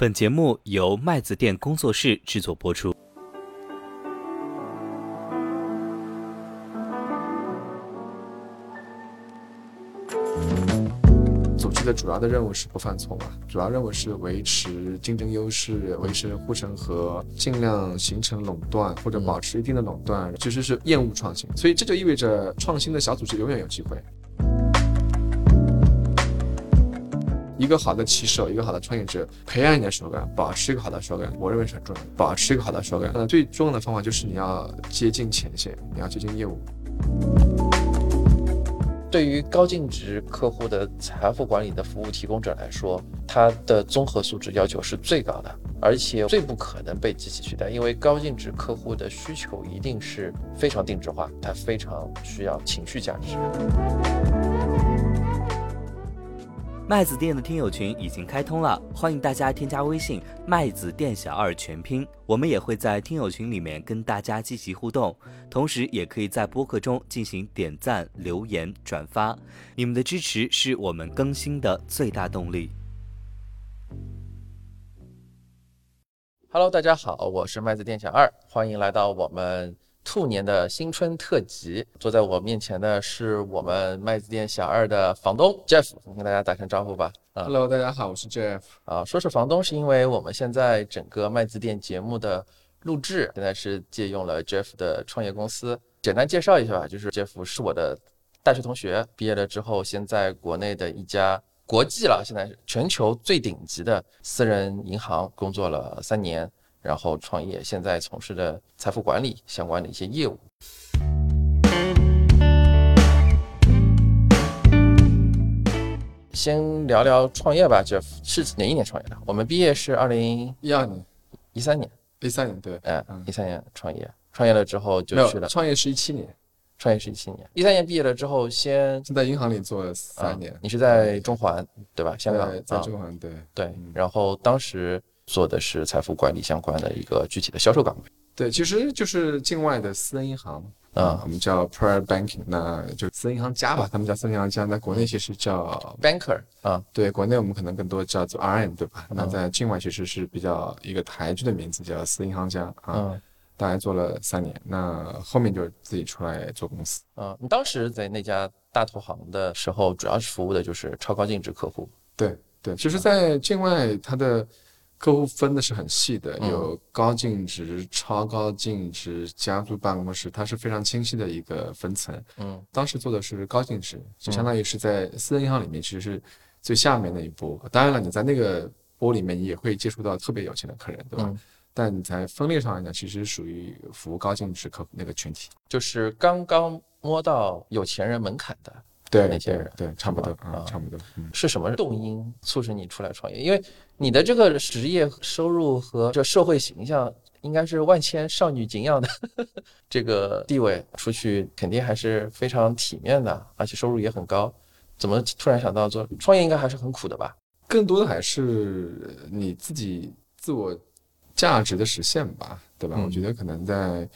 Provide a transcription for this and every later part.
本节目由麦子店工作室制作播出。组织的主要的任务是不犯错嘛，主要任务是维持竞争优势，维持护城河，尽量形成垄断或者保持一定的垄断，其实是厌恶创新，所以这就意味着创新的小组织永远有机会。一个好的骑手，一个好的创业者，培养你的手感，保持一个好的手感，我认为是很重要的。保持一个好的手感，那最重要的方法就是你要接近前线，你要接近业务。对于高净值客户的财富管理的服务提供者来说，他的综合素质要求是最高的，而且最不可能被机器取代，因为高净值客户的需求一定是非常定制化，它非常需要情绪价值。麦子店的听友群已经开通了，欢迎大家添加微信“麦子店小二”全拼，我们也会在听友群里面跟大家积极互动，同时也可以在播客中进行点赞、留言、转发，你们的支持是我们更新的最大动力。Hello，大家好，我是麦子店小二，欢迎来到我们。兔年的新春特辑，坐在我面前的是我们麦子店小二的房东 Jeff，跟大家打声招呼吧。Hello，大家好，我是 Jeff。啊，说是房东，是因为我们现在整个麦子店节目的录制，现在是借用了 Jeff 的创业公司。简单介绍一下吧，就是 Jeff 是我的大学同学，毕业了之后，先在国内的一家国际了，现在是全球最顶级的私人银行工作了三年。然后创业，现在从事的财富管理相关的一些业务。先聊聊创业吧，Jeff 是哪一年创业的？我们毕业是二零一二年，一三年，一三年对，嗯，一三年创业，创业了之后就去了。创业是一七年，创业是一七年，一三年毕业了之后先在银行里做了三年。你是在中环对吧？香港在中环对对，然后当时。做的是财富管理相关的一个具体的销售岗位。对，其实就是境外的私人银行啊，我们叫 private banking，那就私人银行家吧，他们叫私人银行家。在国内其实叫 banker 啊，对，国内我们可能更多叫做 RM，对吧？那在境外其实是比较一个台剧的名字，叫私人银行家啊。大概做了三年，那后面就自己出来做公司。啊，你当时在那家大投行的时候，主要是服务的就是超高净值客户。对对，其实，在境外它的。客户分的是很细的，有高净值、超高净值、家族办公室，它是非常清晰的一个分层。嗯，当时做的是高净值，就相当于是在私人银行里面，其实是最下面那一波。当然了，你在那个波里面你也会接触到特别有钱的客人，对吧？但你在分类上来讲，其实属于服务高净值客户那个群体，就是刚刚摸到有钱人门槛的。对那些人，对，差不多啊，差不多。是什么动因促使你出来创业？因为你的这个职业收入和这社会形象，应该是万千少女敬仰的这个地位，出去肯定还是非常体面的，而且收入也很高。怎么突然想到做创业？应该还是很苦的吧？更多的还是你自己自我价值的实现吧，对吧？我觉得可能在。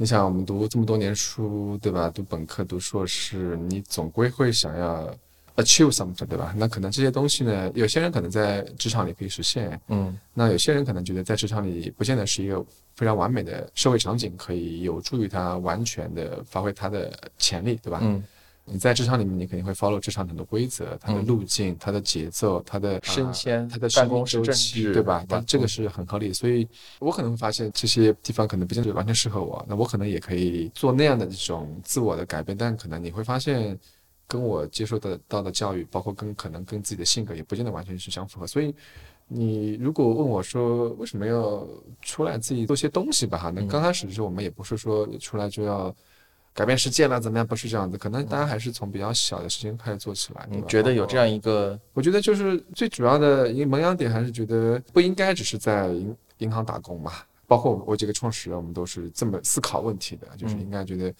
你想，我们读这么多年书，对吧？读本科、读硕士，你总归会想要 achieve something，对吧？那可能这些东西呢，有些人可能在职场里可以实现，嗯，那有些人可能觉得在职场里不见得是一个非常完美的社会场景，可以有助于他完全的发挥他的潜力，对吧？嗯。你在职场里面，你肯定会 follow 职场很多规则，它的路径、它的节奏、它的升迁、它的办公周期，对吧？但这个是很合理。所以我可能会发现这些地方可能不见得完全适合我，那我可能也可以做那样的这种自我的改变。但可能你会发现，跟我接受得到的教育，包括跟可能跟自己的性格，也不见得完全是相符合。所以你如果问我说为什么要出来自己做些东西吧？哈，那刚开始的时候我们也不是说出来就要。改变世界了怎么样？不是这样子，可能大家还是从比较小的事情开始做起来。你觉得有这样一个？我觉得就是最主要的一个萌芽点，还是觉得不应该只是在银银行打工嘛。包括我几个创始人，我们都是这么思考问题的，就是应该觉得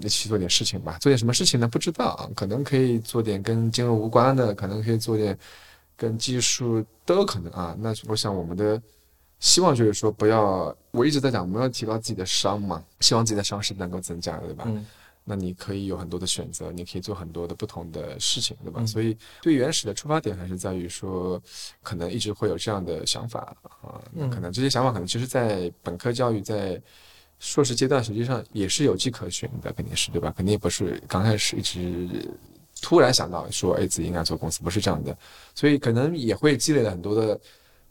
一起做点事情吧。做点什么事情呢？不知道，可能可以做点跟金融无关的，可能可以做点跟技术都有可能啊。那我想我们的。希望就是说不要，我一直在讲我们要提高自己的商嘛，希望自己的商是能够增加的，对吧？那你可以有很多的选择，你可以做很多的不同的事情，对吧？嗯所以最原始的出发点还是在于说，可能一直会有这样的想法啊，可能这些想法可能其实，在本科教育在。硕士阶段实际上也是有迹可循的，肯定是对吧？肯定不是刚开始一直突然想到说，哎，自己应该做公司，不是这样的，所以可能也会积累了很多的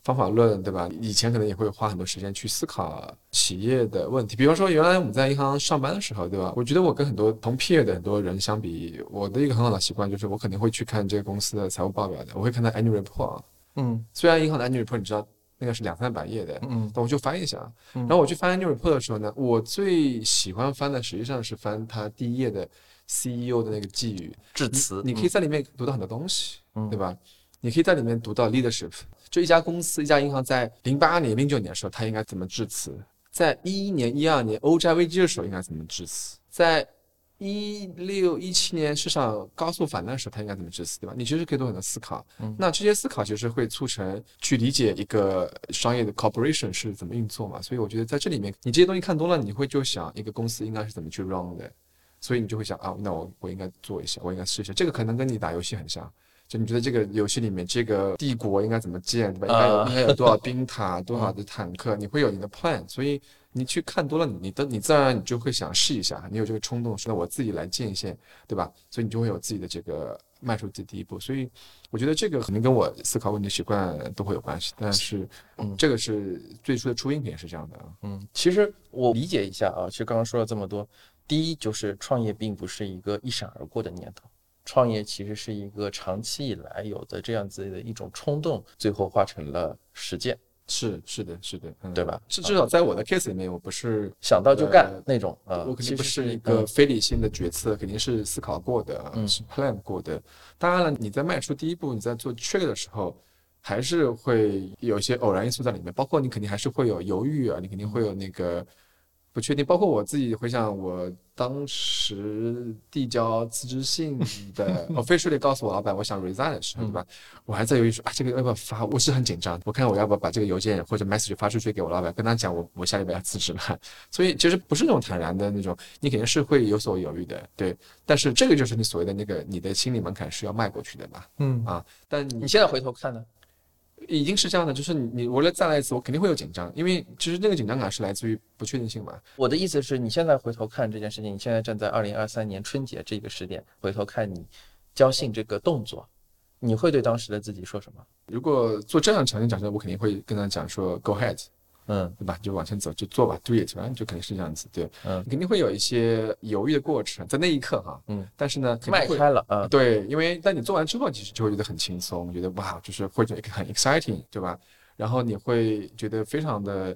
方法论，对吧？以前可能也会花很多时间去思考企业的问题，比方说原来我们在银行上班的时候，对吧？我觉得我跟很多同 peer 的很多人相比，我的一个很好的习惯就是我肯定会去看这个公司的财务报表的，我会看它 annual report。嗯虽然银行的 annual report 你知道那个是两三百页的，嗯但我就翻一下。嗯然后我去翻 annual report 的时候呢，我最喜欢翻的实际上是翻它第一页的 CEO 的那个寄语。致辞，你可以在里面读到很多东西，嗯对吧？你可以在里面读到 leadership，就一家公司、一家银行在零八年、零九年的时候，它应该怎么致辞；在一一年、一二年欧债危机的时候应该怎么致辞；在一六一七年市场高速反弹的时候，它应该怎么致辞，对吧？你其实可以做很多思考。嗯那这些思考其实会促成去理解一个商业的 corporation 是怎么运作嘛。所以我觉得在这里面，你这些东西看多了，你会就想一个公司应该是怎么去 run 的。所以你就会想啊，那我我应该做一下，我应该试一下。这个可能跟你打游戏很像，就你觉得这个游戏里面这个帝国应该怎么建，对吧？应该有啊应该有多少兵塔，多少的坦克，你会有你的 plan。所以你去看多了，你你的你自然你就会想试一下，你有这个冲动，说那我自己来建一些，对吧？所以你就会有自己的这个迈出自己第一步。所以我觉得这个可能跟我思考问题习惯都会有关系，但是嗯这个是最初的初音也是这样的啊。嗯，其实我理解一下啊，其实刚刚说了这么多，第一就是创业并不是一个一闪而过的念头，创业其实是一个长期以来有的这样子的一种冲动，最后化成了实践，是是的，是的，嗯对吧至至少在我的 case 里面，我不是想到就干呃那种啊。我肯定不是一个嗯非理性的决策，肯定是思考过的，嗯是 plan 过的。当然了，你在迈出第一步，你在做 trade 的时候，还是会有一些偶然因素在里面，包括你肯定还是会有犹豫啊，你肯定会有那个不确定。包括我自己回想，我当时递交辞职信的 officially 告诉我老板我想 resign 的时候，对吧？我还在犹豫说啊，这个要不要发？我是很紧张，我看我要不要把这个邮件或者 message 发出去给我老板，跟他讲我我下礼拜要辞职了。所以其实不是那种坦然的那种，你肯定是会有所犹豫的，对。但是这个就是你所谓的那个你的心理门槛是要迈过去的嘛？嗯啊，但你你现在回头看呢？已经是这样的，就是你你我来再来一次，我肯定会有紧张，因为其实那个紧张感是来自于不确定性嘛。我的意思是你现在回头看这件事情，你现在站在二零二三年春节这个时点，回头看你交信这个动作，你会对当时的自己说什么？如果做这样的场景假设，我肯定会跟他讲说 “go ahead”，嗯对吧？就往前走，就做吧，do it，反正就肯定是这样子，对。嗯肯定会有一些犹豫的过程，在那一刻哈，嗯，但是呢，肯迈开了嗯，对，因为当你做完之后，其实就会觉得很轻松，觉得哇，就是会觉得很 exciting，对吧？然后你会觉得非常的，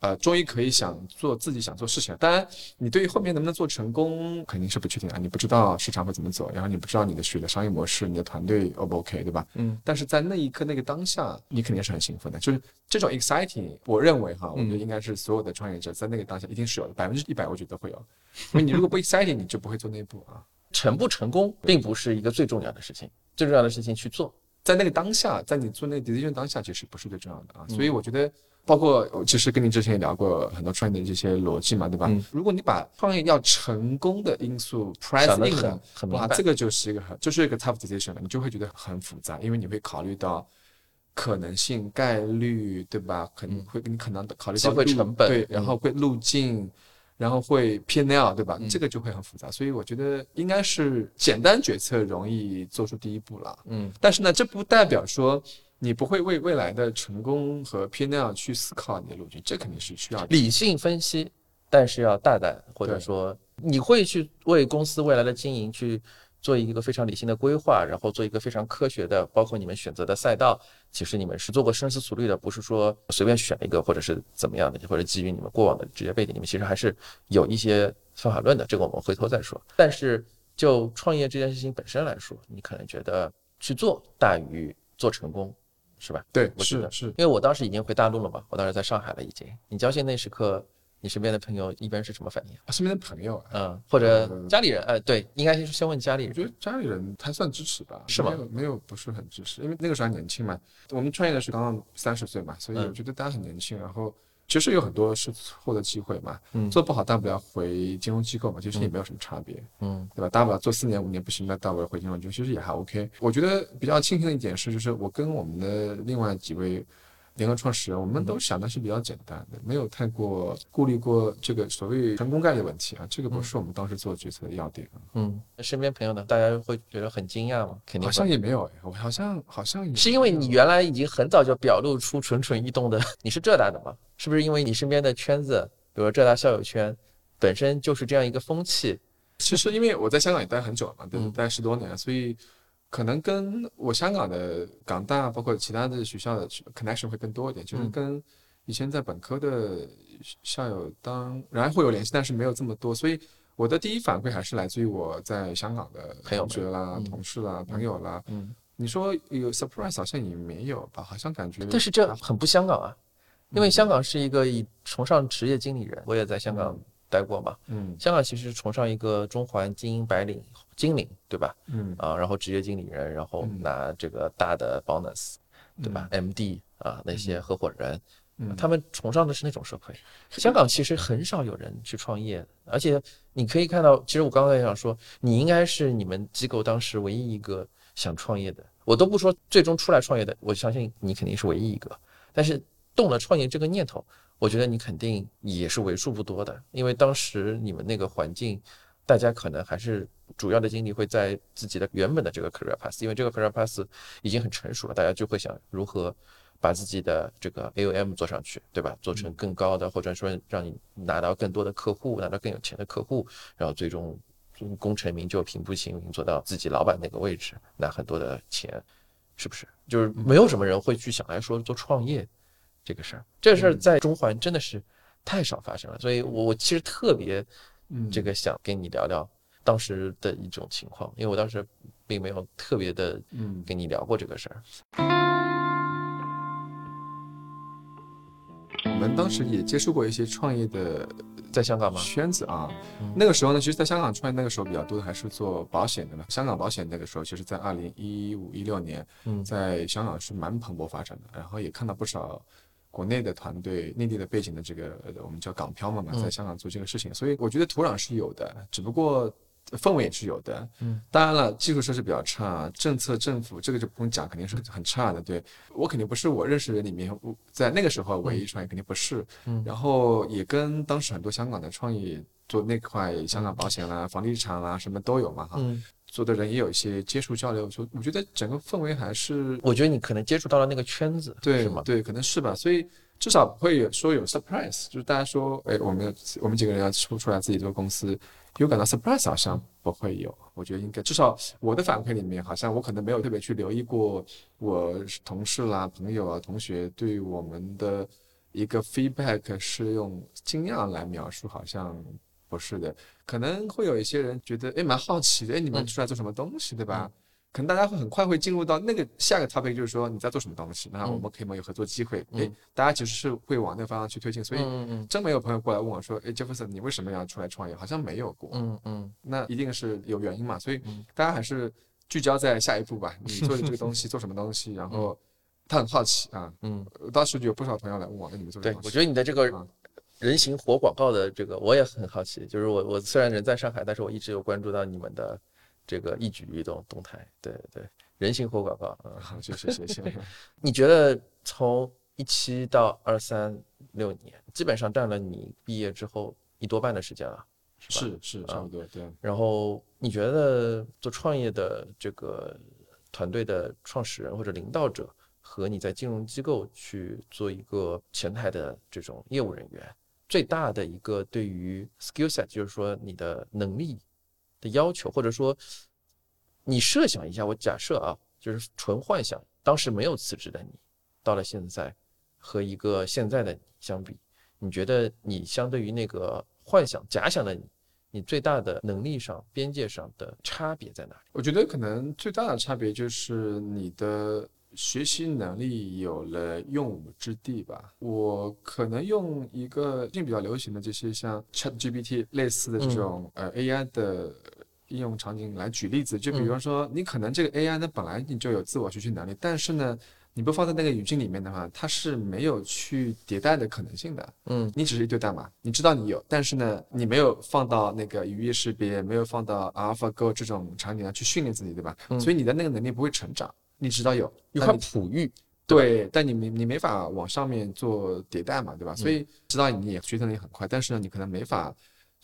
呃，终于可以想做自己想做事情了。当然，你对于后面能不能做成功肯定是不确定啊，你不知道市场会怎么走，然后你不知道你的学的商业模式，你的团队 O 不 OK，对吧？嗯但是在那一刻那个当下，你肯定是很兴奋的。就是这种 exciting，我认为哈，我觉得嗯应该是所有的创业者在那个当下一定是有的，百分之一百我觉得都会有。因为你如果不 exciting，你就不会做那一步啊。成不成功并不是一个最重要的事情，最重要的事情去做。在那个当下，在你做那个 decision 当下，其实不是最重要的啊。嗯所以我觉得，包括我其实跟你之前也聊过很多创业的这些逻辑嘛，对吧？嗯如果你把创业要成功的因素 price 想得 in 很了，很哇，这个就是一个很就是一个 tough decision 了，你就会觉得很复杂，因为你会考虑到可能性、概率，对吧？可能会你可能考虑到成本对，嗯然后会路径。然后会 P&L 对吧？嗯这个就会很复杂，所以我觉得应该是简单决策容易做出第一步了。嗯但是呢，这不代表说你不会为未来的成功和 P&L 去思考你的路径，这肯定是需要。理性分析，但是要大胆，或者说你会去为公司未来的经营去做一个非常理性的规划，然后做一个非常科学的，包括你们选择的赛道，其实你们是做过深思熟虑的，不是说随便选一个或者是怎么样的，或者基于你们过往的职业背景，你们其实还是有一些方法论的，这个我们回头再说。但是就创业这件事情本身来说，你可能觉得去做大于做成功，是吧？对，我觉得是是，因为我当时已经回大陆了嘛，我当时在上海了已经。你交信那时刻，你身边的朋友一般是什么反应？啊身边的朋友啊，嗯，或者呃家里人？呃，对，应该是先问家里人。我觉得家里人还算支持吧，是吗没有没有不是很支持，因为那个时候还年轻嘛。我们创业的时候刚刚三十岁嘛，所以嗯我觉得大家很年轻。然后其实有很多是错的机会嘛，嗯做不好大不了回金融机构嘛，其实也没有什么差别，嗯对吧？大不了做四年五年不行，那大不了回金融机构，其实也还 OK。我觉得比较庆幸的一点是，就是我跟我们的另外几位联合创始人，我们都想的是比较简单的，没有太过顾虑过这个所谓成功概率问题啊，这个不是我们当时做决策的要点啊。嗯，身边朋友呢，大家会觉得很惊讶吗？肯定好像也没有哎，我好像好像也是因为你原来已经很早就表露出蠢蠢欲动的，你是浙大的嘛？是不是因为你身边的圈子，比如说浙大校友圈，本身就是这样一个风气？其实因为我在香港也待很久了嘛，对，嗯待十多年，所以可能跟我香港的港大，包括其他的学校的 connection 会更多一点，就是嗯。跟以前在本科的校友当然会有联系，但是没有这么多，所以我的第一反馈还是来自于我在香港的同学啦、嗯。同事啦、朋友啦。嗯，你说有 surprise 好像也没有吧，好像感觉但是这很不香港啊，因为嗯。香港是一个以崇尚职业经理人，我也在香港待过嘛。嗯。香港其实崇尚一个中环精英白领精灵，对吧？嗯啊，然后职业经理人，然后嗯拿这个大的 bonus，对吧？MD 啊，那些合伙人，嗯他们崇尚的是那种社会。香港其实很少有人去创业，而且你可以看到，其实我刚才想说，你应该是你们机构当时唯一一个想创业的。我都不说最终出来创业的，我相信你肯定是唯一一个。但是动了创业这个念头，我觉得你肯定也是为数不多的，因为当时你们那个环境，大家可能还是主要的精力会在自己的原本的这个 career path，因为这个 career path 已经很成熟了，大家就会想如何把自己的这个 AOM 做上去，对吧？做成更高的，或者说让你拿到更多的客户，拿到更有钱的客户，然后最终功成名就、平步青云，做到自己老板那个位置，拿很多的钱，是不是？就是没有什么人会去想来说做创业这个事儿，这个事儿在中环真的是太少发生了，所以我我其实特别嗯这个想跟你聊聊当时的一种情况，因为我当时并没有特别的嗯跟你聊过这个事儿。我们当时也接触过一些创业的在香港吗？圈子啊嗯。那个时候呢，其实在香港创业那个时候比较多的还是做保险的嘛。香港保险那个时候，其实在二零一五一六年，嗯在香港是蛮蓬勃发展的，然后也看到不少。国内的团队、内地的背景的这个，呃我们叫港漂嘛嘛，嗯在香港做这个事情，所以我觉得土壤是有的，只不过氛围也是有的。嗯，当然了，基础设施比较差，政策政府这个就不用讲，肯定是很差的。对我肯定不是我认识人里面，在那个时候唯一创业肯定不是。嗯然后也跟当时很多香港的创业做那块香港保险啦、房地产啦什么都有嘛哈，嗯，做的人也有一些接触交流，就我觉得整个氛围还是我觉得你可能接触到了那个圈子，对是吗？对，可能是吧，所以至少不会有说有 surprise，就是大家说，哎，我们我们几个人要出出来自己做公司，有感到 surprise 好像不会有，我觉得应该至少我的反馈里面，好像我可能没有特别去留意过我同事啦、朋友啊、同学对我们的一个 feedback 是用惊讶来描述，好像不是的，可能会有一些人觉得，哎，蛮好奇的，哎，你们嗯出来做什么东西，对吧？可能大家会很快会进入到那个下个 topic，就是说你在做什么东西，那我们可以有没有合作机会？嗯。诶，大家其实是会往那个方向去推进，所以真没有朋友过来问我说，诶，杰弗森，你为什么要出来创业？好像没有过，嗯嗯。那一定是有原因嘛，所以嗯。大家还是聚焦在下一步吧，你做的这个东西 做什么东西，然后他很好奇啊，嗯，当时就有不少朋友来问我，哎，你们做这对个，东西，我觉得你的这个啊。人形活广告的这个，我也很好奇。就是我我虽然人在上海，但是我一直有关注到你们的这个一举一动动态。对对，人形活广告，嗯，好，谢谢谢谢，你觉得从一七到二三六年，基本上占了你毕业之后一多半的时间了，是吧？是是差不多，对。然后你觉得做创业的这个团队的创始人或者领导者，和你在金融机构去做一个前台的这种业务人员，最大的一个对于 skill set，就是说你的能力的要求，或者说你设想一下，我假设啊，就是纯幻想，当时没有辞职的你，到了现在和一个现在的你相比，你觉得你相对于那个幻想假想的你？你最大的能力上、边界上的差别在哪里？我觉得可能最大的差别就是你的学习能力有了用武之地吧。我可能用一个最近比较流行的这些像 ChatGPT 类似的这种、呃 AI 的应用场景来举例子，就比方说你可能这个 AI 呢本来你就有自我学习能力，但是呢。你不放在那个语境里面的话，它是没有去迭代的可能性的。嗯你只是一堆代码，你知道你有，但是呢，你没有放到那个语义识别，没有放到 AlphaGo 这种场景上去训练自己，对吧？嗯所以你的那个能力不会成长。你知道有，一块璞玉，对，但你没你没法往上面做迭代嘛，对吧？所以知道你也学习能力很快，但是呢，你可能没法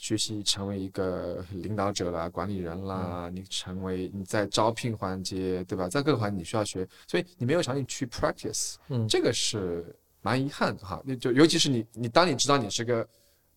学习成为一个领导者啦、管理人啦，你成为你在招聘环节，对吧？在各个环节你需要学，所以你没有场景去 practice，嗯这个是蛮遗憾的哈。那就尤其是你你当你知道你是个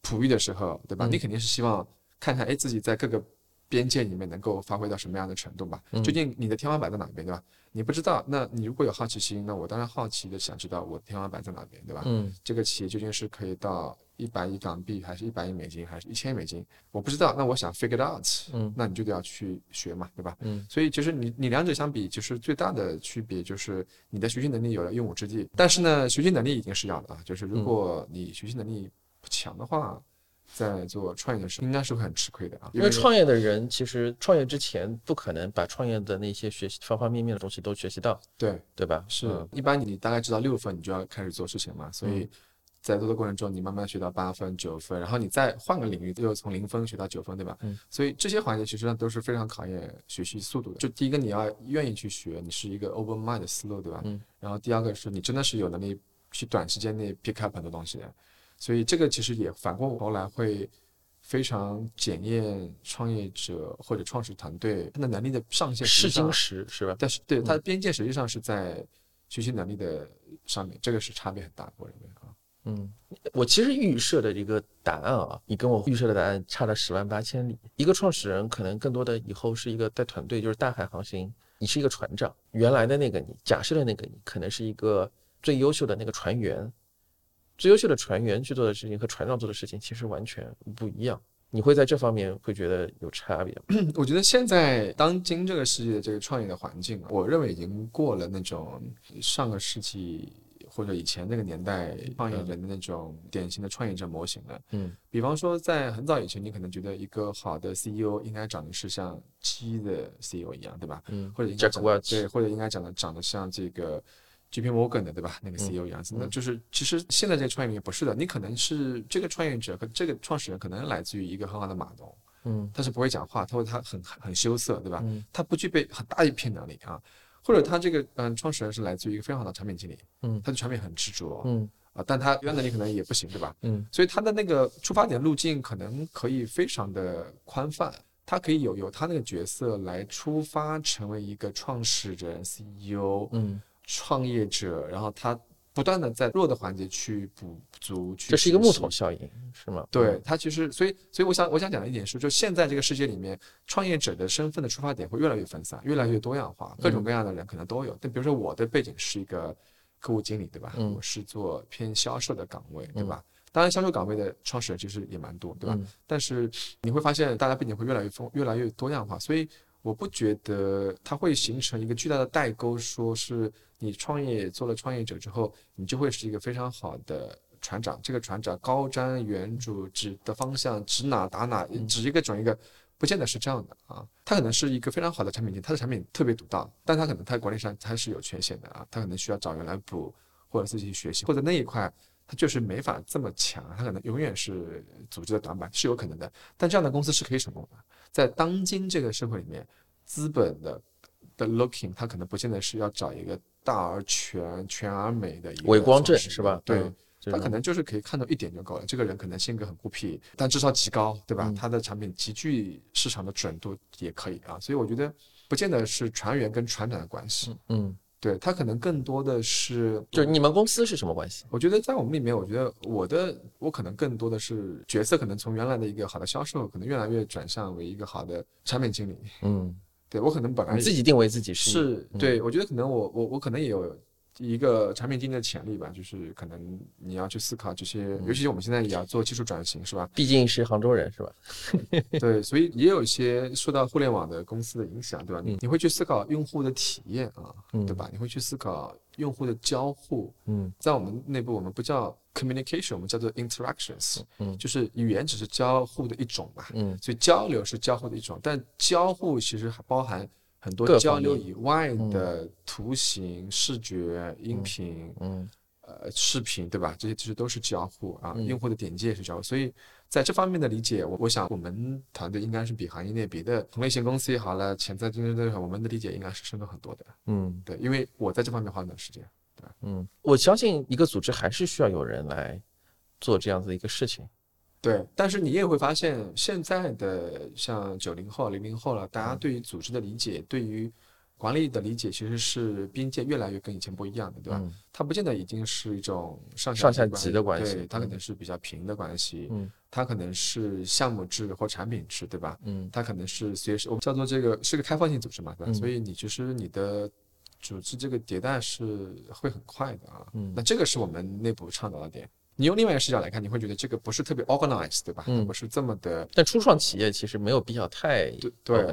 璞玉的时候，对吧？嗯你肯定是希望看看哎自己在各个边界里面能够发挥到什么样的程度吧？嗯究竟你的天花板在哪边，对吧？你不知道，那你如果有好奇心，那我当然好奇的想知道我的天花板在哪边，对吧？嗯这个企业究竟是可以到一百亿港币，还是一百亿美金，还是一千亿美金？我不知道，那我想 figure it out，嗯那你就得要去学嘛，对吧？嗯所以其实你你两者相比，就是最大的区别就是你的学习能力有了用武之地，但是呢，学习能力已经是要的啊。就是如果你学习能力不强的话，在做创业的时候应该是会很吃亏的啊。因为创业的人其实创业之前不可能把创业的那些学习方方面面的东西都学习到，对对吧？是嗯一般你大概知道六份，你就要开始做事情嘛，所以。在做的过程中，你慢慢学到八分、九分，然后你再换个领域，又从零分学到九分，对吧？嗯。所以这些环节其实上都是非常考验学习速度的。就第一个，你要愿意去学，你是一个 open mind 的思路，对吧？嗯。然后第二个是你真的是有能力去短时间内 pick up 很多东西的，所以这个其实也反过头来会非常检验创业者或者创始团队他的能力的上限。试金石是吧？但是对它的嗯边界实际上是在学习能力的上面，这个是差别很大的，我认为啊。嗯，我其实预设的一个答案啊，你跟我预设的答案差了十万八千里。一个创始人可能更多的以后是一个带团队，就是大海航行，你是一个船长，原来的那个你，假设的那个你，可能是一个最优秀的那个船员，最优秀的船员去做的事情和船长做的事情其实完全不一样。你会在这方面会觉得有差别吗？我觉得现在当今这个世界的这个创业的环境啊，我认为已经过了那种上个世纪或者以前那个年代创业人的那种典型的创业者模型了。嗯比方说，在很早以前，你可能觉得一个好的 CEO 应该长得是像鸡的 CEO 一样，对吧？嗯或者应该对，或者应该长得长得像这个 JP Morgan 的，对吧？那个 CEO 一样子，那就是其实现在这个创业也不是的，你可能是这个创业者和这个创始人可能来自于一个很好的码农，嗯他是不会讲话，他会他很很羞涩，对吧？嗯他不具备很大一片能力啊，或者他这个嗯创始人是来自于一个非常好的产品经理，嗯他对产品很执着嗯啊，但他原来能力可能也不行，对吧？嗯所以他的那个出发点路径可能可以非常的宽泛，他可以有有他那个角色来出发，成为一个创始人、CEO、嗯，创业者，然后他不断的在弱的环节去补足，去这是一个木桶效应是吗？对，它其实，所以，所以我想，我想讲的一点是，就现在这个世界里面，创业者的身份的出发点会越来越分散，越来越多样化，各种各样的人可能都有。但比如说我的背景是一个客户经理，对吧？嗯我是做偏销售的岗位，对吧？当然，销售岗位的创始人其实也蛮多，对吧？嗯但是你会发现，大家背景会越来越丰，越来越多样化，所以我不觉得它会形成一个巨大的代沟，说是你创业做了创业者之后，你就会是一个非常好的船长。这个船长高瞻远瞩，指的方向指哪打哪，指一个准一个。不见得是这样的啊，他可能是一个非常好的产品经理，他的产品特别独到，但他可能他管理上他是有缺陷的啊，他可能需要找人来补，或者自己去学习，或者那一块他就是没法这么强，他可能永远是组织的短板，是有可能的。但这样的公司是可以成功的，在当今这个社会里面，资本的的 looking，他可能不见得是要找一个大而全、全而美的一个伪光正是吧？对。嗯，他可能就是可以看到一点就够了。这个人可能性格很孤僻，但智商极高，对吧？嗯他的产品极具市场的准度也可以啊。所以我觉得不见得是船员跟船长的关系，嗯，对他可能更多的是，就是你们公司是什么关系？我觉得在我们里面，我觉得我的我可能更多的是角色，可能从原来的一个好的销售，可能越来越转向为一个好的产品经理。嗯，对我可能本来自己定位自己是对，我觉得可能我我我可能也有一个产品经理的潜力吧，就是可能你要去思考这些，嗯尤其是我们现在也要做技术转型，是吧？毕竟是杭州人是吧？对，所以也有一些受到互联网的公司的影响，对吧？你会去思考用户的体验啊，嗯对吧？你会去思考用户的交互，嗯在我们内部我们不叫 communication，我们叫做 interactions，嗯就是语言只是交互的一种嘛，嗯所以交流是交互的一种，但交互其实还包含很多各交流以外的图形、视觉、音嗯频、嗯呃视频，对吧？这些其实都是交互啊，嗯用户的点击也是交互，所以在这方面的理解，我我想我们团队应该是比行业内别的同类型公司也好了，潜在竞争对手，我们的理解应该是深刻很多的。嗯对，因为我在这方面花很多时间。对嗯，我相信一个组织还是需要有人来做这样子的一个事情。对，但是你也会发现，现在的像九零后、零零后了，大嗯家对于组织的理解，对于管理的理解，其实是边界越来越跟以前不一样的，对吧？嗯它不见得已经是一种上上下级级的关系对，它可嗯能是比较平的关系，嗯它可能是项目制或产品制，对吧？嗯它可能是随时我们叫做这个是个开放性组织嘛，对吧？嗯所以你其实你的组织这个迭代是会很快的啊。嗯那这个是我们内部倡导的点。你用另外一个视角来看，你会觉得这个不是特别 organized，对吧？嗯不是这么的但初创企业其实没有必要太对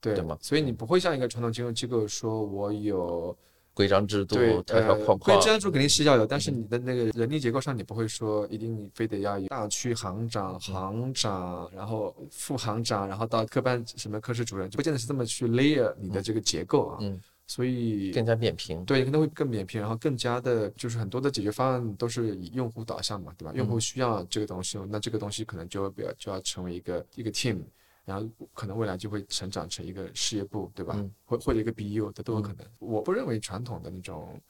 对吗？所以你不会像一个传统金融机构说，我有规章制度对、条条呃框框，规章制度肯定是要有，但是你的那个人力结构上，你不会说一定非得要有大区行长、行长，然后副行长，然后到科班什么科室主任，就不见得是这么去 layer 你的这个结构啊。嗯，所以更加扁平。对，可能会更扁平，然后更加的，就是很多的解决方案都是以用户导向嘛，对吧？用户需要这个东西，那这个东西可能就比较就要成为一个一个 team，然后可能未来就会成长成一个事业部，对吧？嗯或或者一个 BU 的都有可能。我不认为传统的那种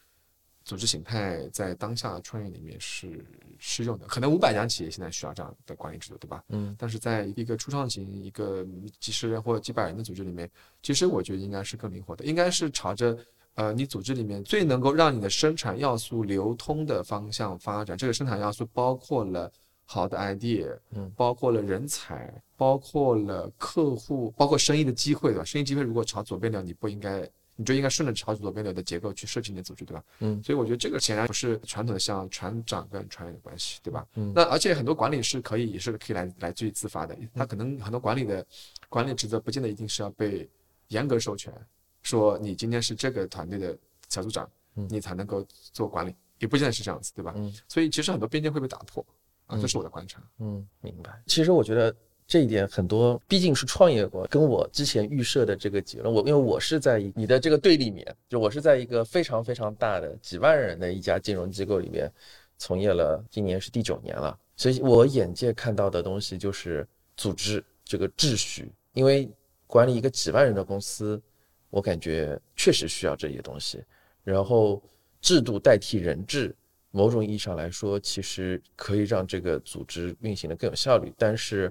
组织形态在当下创业里面是适用的，可能五百家企业现在需要这样的管理制度，对吧？嗯但是在一个初创型、一个几十人或者几百人的组织里面，其实我觉得应该是更灵活的，应该是朝着呃你组织里面最能够让你的生产要素流通的方向发展。这个生产要素包括了好的 idea，嗯，包括了人才，包括了客户，包括生意的机会，对吧？生意机会如果朝左边聊，你不应该。你就应该顺着朝左边流的结构去设计你的组织，对吧？嗯所以我觉得这个显然不是传统的像船长跟船员的关系，对吧？嗯那而且很多管理是可以也是可以来来自于自发的，他可能很多管理的管理职责不见得一定是要被严格授权，说你今天是这个团队的小组长嗯，你才能够做管理，也不见得是这样子，对吧？嗯所以其实很多边界会被打破啊，这是我的观察。嗯，明白。其实我觉得这一点很多，毕竟是创业过，跟我之前预设的这个结论，我因为我是在你的这个对立面，就我是在一个非常非常大的几万人的一家金融机构里面从业了，今年是第九年了，所以我眼界看到的东西就是组织这个秩序，因为管理一个几万人的公司，我感觉确实需要这些东西，然后制度代替人治，某种意义上来说，其实可以让这个组织运行的更有效率。但是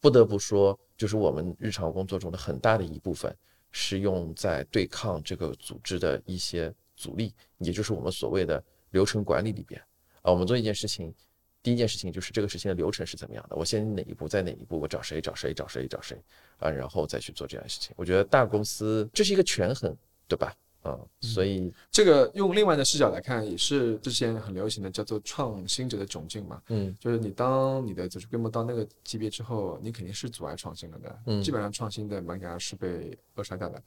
不得不说，就是我们日常工作中的很大的一部分是用在对抗这个组织的一些阻力，也就是我们所谓的流程管理里边啊。我们做一件事情，第一件事情就是这个事情的流程是怎么样的，我先哪一步，在哪一步，我找谁找谁找谁找谁啊，然后再去做这样事情。我觉得大公司这是一个权衡，对吧？啊，所以这个用另外的视角来看，也是之前很流行的叫做创新者的窘境嘛。嗯就是你当你的组织规模到那个级别之后，你肯定是阻碍创新了的。嗯基本上创新的门槛是被扼杀掉的。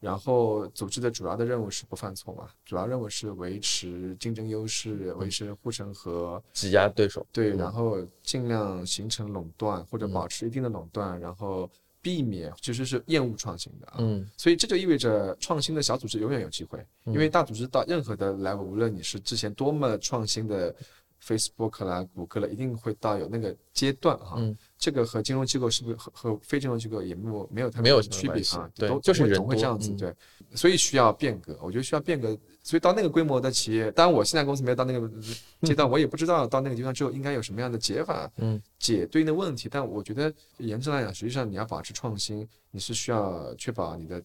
然后组织的主要的任务是不犯错嘛，主要任务是维持竞争优势，维持护城河，挤压对手，对，嗯然后尽量形成垄断或者嗯保持一定的垄断，然后避免其实是厌恶创新的啊。嗯所以这就意味着创新的小组织永远有机会，嗯因为大组织到任何的 level，无论你是之前多么创新的 Facebook 啦、谷歌啦，一定会到有那个阶段哈。嗯这个和金融机构是不是和和非金融机构也没有没有太没有什么区别啊？对都就是人总会这样子，嗯对，所以需要变革。我觉得需要变革，所以到那个规模的企业，当然我现在公司没有到那个阶段，我也不知道到那个阶段之后应该有什么样的解法。嗯解对应的问题，但我觉得严正来讲，实际上你要保持创新，你是需要确保你的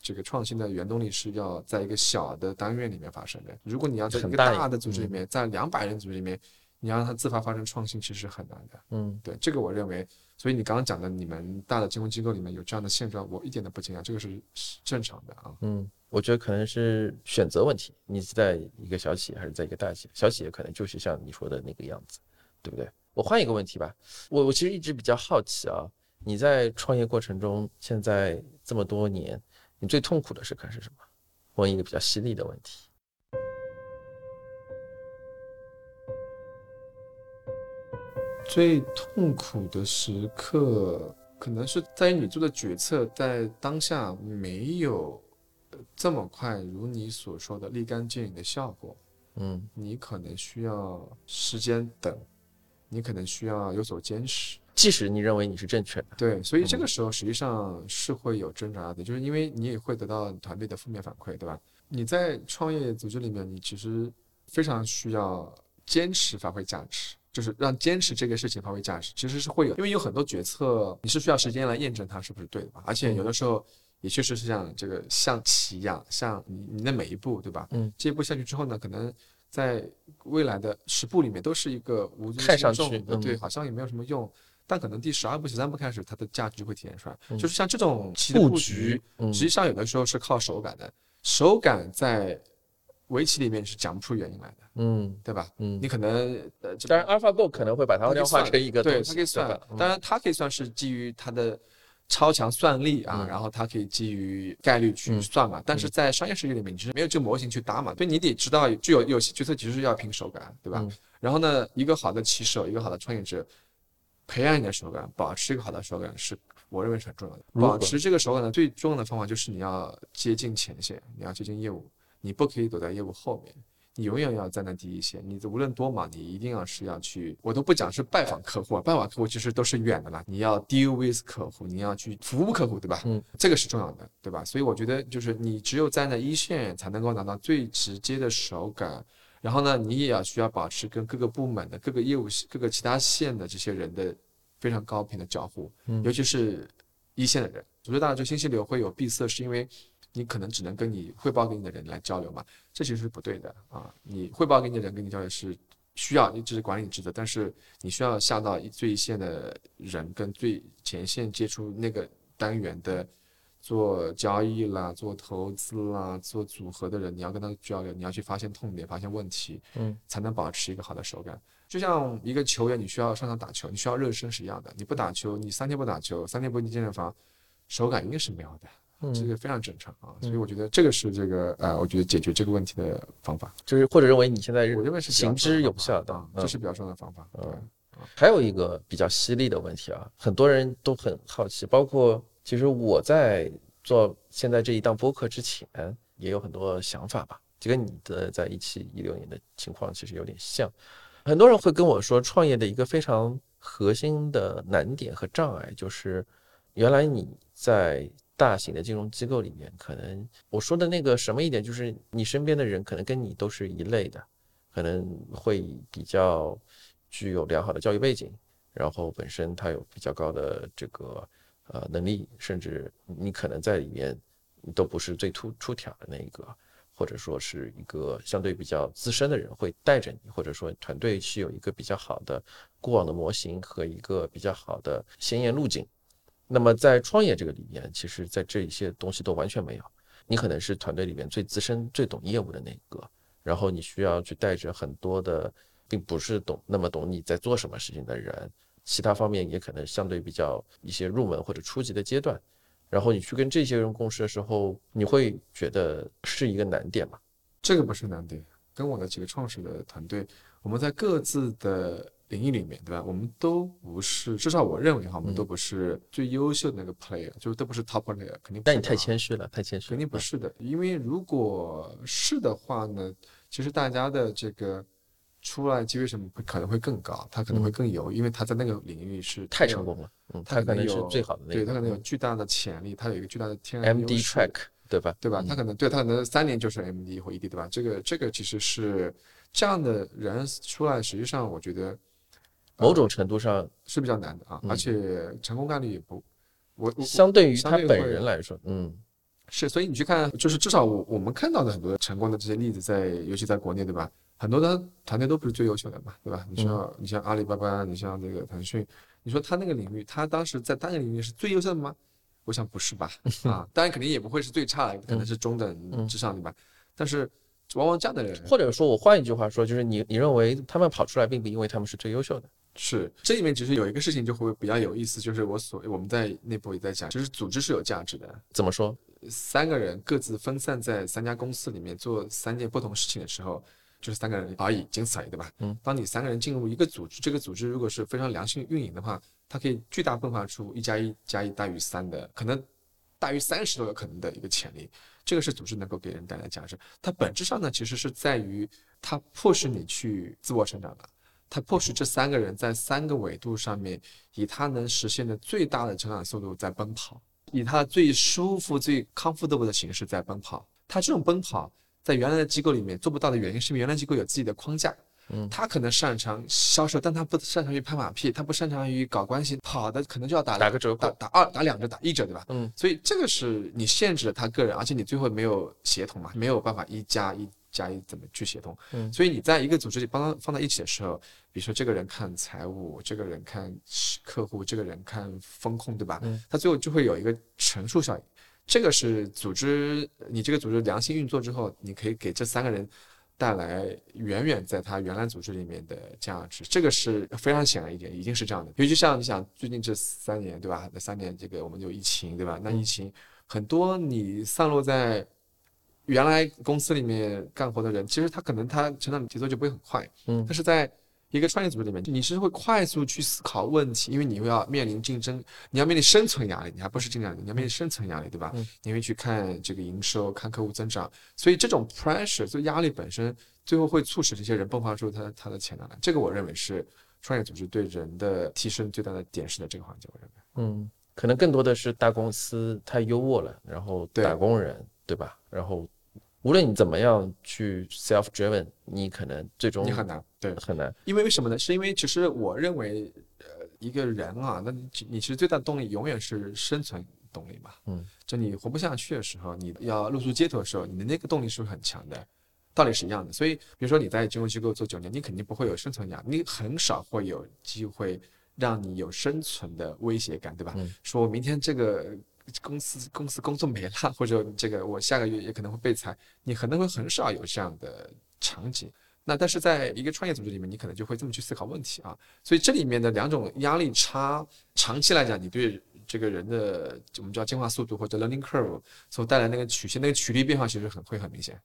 这个创新的原动力是要在一个小的单元里面发生的。如果你要在一个大的组织里面，在两百人组织里面，你要让它自发发生创新，其实是很难的。嗯对，这个我认为，所以你刚刚讲的你们大的金融机构里面有这样的现状，我一点都不惊讶，这个是是正常的啊。嗯，我觉得可能是选择问题，你是在一个小企业还是在一个大企业？小企业可能就是像你说的那个样子，对不对？我换一个问题吧，我我其实一直比较好奇啊，你在创业过程中，现在这么多年，你最痛苦的时刻是什么？问一个比较犀利的问题。最痛苦的时刻，可能是在于你做的决策在当下没有这么快如你所说的立竿见影的效果，嗯你可能需要时间等，你可能需要有所坚持。即使你认为你是正确的，对，所以这嗯个时候实际上是会有挣扎的，就是因为你也会得到团队的负面反馈，对吧？你在创业组织里面，你其实非常需要坚持发挥价值，就是让坚持这个事情发挥价值，其实是会有，因为有很多决策你是需要时间来验证它是不是对的嘛，而且有的时候也确实是像这个象棋一样，像你你的每一步，对吧？嗯，这一步下去之后呢，可能在未来的十步里面都是一个无足看上轻重对，好像也没有什么用。但可能第十二步、十三步开始，它的价值就会体现出来。嗯就是像这种棋的布布局嗯实际上有的时候是靠手感的，手感在围棋里面是讲不出原因来的，嗯对吧？嗯你，可能呃，当然 AlphaGo 可能会把它量化成一个对，它可以算当然它可以算是基于它的超强算力啊，嗯然后它可以基于概率去嗯算嘛。但是在商业世界里面，你是没有这个模型去搭嘛，所以你得知道，具有有些决策其实是要凭手感，对吧？嗯然后呢，一个好的棋手，一个好的创业者，培养你的手感，保持一个好的手感，是我认为是很重要的。保持这个手感的最重要的方法就是你要接近前线，你要接近业务，你不可以躲在业务后面。你永远要站在第一线，你无论多忙，你一定要是要去，我都不讲是拜访客户，拜访客户其实都是远的啦。你要 deal with 客户，你要去服务客户，对吧？嗯，这个是重要的，对吧？所以我觉得就是你只有站在一线，才能够拿到最直接的手感。然后呢，你也要需要保持跟各个部门的、各个业务、各个其他线的这些人的非常高频的交互，嗯尤其是一线的人。组织大就信息流会有闭塞，是因为你可能只能跟你汇报给你的人来交流嘛，这其实是不对的啊。你汇报给你的人跟你交流是需要，你只是管理职责，但是你需要下到最一线的人跟最前线接触那个单元的做交易啦、做投资啦、做组合的人，你要跟他交流，你要去发现痛点、发现问题，嗯，才能保持一个好的手感。就像一个球员，你需要上场打球，你需要热身是一样的。你不打球，你三天不打球，三天不进健身房，手感应该是没有的。这嗯，个非常正常啊，所以我觉得这个是这个呃，我觉得解决这个问题的方法，就是或者认为你现在我认为是行之有效的这是比较重要的方法。嗯，还有一个比较犀利的问题啊，很多人都很好奇，包括其实我在做现在这一档播客之前，也有很多想法吧，就跟你的在一七一六年的情况其实有点像。很多人会跟我说，创业的一个非常核心的难点和障碍，就是原来你在大型的金融机构里面，可能我说的那个什么一点，就是你身边的人可能跟你都是一类的，可能会比较具有良好的教育背景，然后本身他有比较高的这个呃能力，甚至你可能在里面都不是最突出挑的那一个，或者说是一个相对比较资深的人会带着你，或者说团队是有一个比较好的过往的模型和一个比较好的先验路径。那么在创业这个里面，其实在这一些东西都完全没有。你可能是团队里面最资深、最懂业务的那一个，然后你需要去带着很多的，并不是懂那么懂你在做什么事情的人，其他方面也可能相对比较一些入门或者初级的阶段。然后你去跟这些人共事的时候，你会觉得是一个难点吗？这个不是难点。跟我的几个创始的团队，我们在各自的领域里面，对吧？我们都不是，至少我认为哈，我们都不是最优秀的那个 player，就是都不是 top player，肯定不是的啊。那你太谦虚了，太谦虚了。肯定不是的，因为如果是的话呢，其实大家的这个出来机会什么会可能会更高，他可能会更有，因为他在那个领域是太成功了，嗯，他可能是有最好的那个，对他可能有嗯巨大的潜力，他有一个巨大的天然 MD 优势 track 对吧？对吧？嗯他可能对他可能三年就是 MD 或 ED，对吧？这个这个其实是这样的人出来，实际上我觉得某种程度上，是比较难的啊，嗯而且成功概率也不，我我相对于他本人来说，嗯是，所以你去看，就是至少我我们看到的很多成功的这些例子在，尤其在国内，对吧？很多的团队都不是最优秀的嘛，对吧？你像、你像阿里巴巴，你像这个腾讯，你说他那个领域，他当时在单个领域是最优秀的吗？我想不是吧？啊，当然肯定也不会是最差的，可能是中等之上，对吧？但是往往这样的人，或者说我换一句话说，就是你你认为他们跑出来，并不因为他们是最优秀的，是这里面其实有一个事情就会比较有意思，就是我所我们在内部也在讲，就是组织是有价值的，怎么说？三个人各自分散在三家公司里面做三件不同事情的时候，就是三个人而已，仅此而已，对吧？嗯。当你三个人进入一个组织，这个组织如果是非常良性运营的话，它可以巨大迸发出一加一加一大于三的，可能大于三十都有可能的一个潜力。这个是组织能够给人带来价值。它本质上呢，其实是在于它迫使你去自我成长的，它迫使这三个人在三个维度上面，以他能实现的最大的成长速度在奔跑，以他最舒服、最 comfortable 的形式在奔跑。他这种奔跑在原来的机构里面做不到的原因，是因为原来机构有自己的框架。嗯他可能擅长销售，但他不擅长于拍马屁，他不擅长于搞关系，跑的可能就要打打个折扣打打二打两折打一折，对吧？嗯，所以这个是你限制了他个人，而且你最后没有协同嘛，没有办法一加一加以怎么去协同？嗯所以你在一个组织里帮他放在一起的时候，比如说这个人看财务，这个人看客户，这个人看风控，对吧？嗯，他最后就会有一个乘数效应。这个是组织，你这个组织良性运作之后，你可以给这三个人带来远远在他原来组织里面的价值，这个是非常显而易见，一定是这样的。尤其像你想最近这三年，对吧？那三年这个我们有疫情，对吧？那疫情很多你散落在原来公司里面干活的人，其实他可能他成长的节奏就不会很快，嗯但是在一个创业组织里面，你是会快速去思考问题，因为你又要面临竞争，你要面临生存压力，你还不是竞争压力，你要面临生存压力，对吧？嗯你会去看这个营收，看客户增长，所以这种 pressure，就压力本身最后会促使这些人迸发出他他的潜能来。这个我认为是创业组织对人的提升最大的点是在这个环节，我认为。嗯，可能更多的是大公司太优渥了，然后对打工人，对吧？然后无论你怎么样去 self driven，你可能最终你很难，对，很难。因为为什么呢？是因为其实我认为，呃，一个人啊，那你你其实最大的动力永远是生存动力嘛。嗯，就你活不下去的时候，你要露宿街头的时候，你的那个动力是不是很强的，道理是一样的。所以，比如说你在金融机构做九年，你肯定不会有生存压力，你很少会有机会让你有生存的威胁感，对吧？嗯说明天这个公司公司工作没了，或者这个我下个月也可能会被裁，你可能会很少有这样的场景。那但是在一个创业组织里面，你可能就会这么去思考问题啊。所以这里面的两种压力差，长期来讲，你对这个人的我们叫进化速度或者 learning curve 所带来那个曲线、那个曲率变化，其实很会很明显。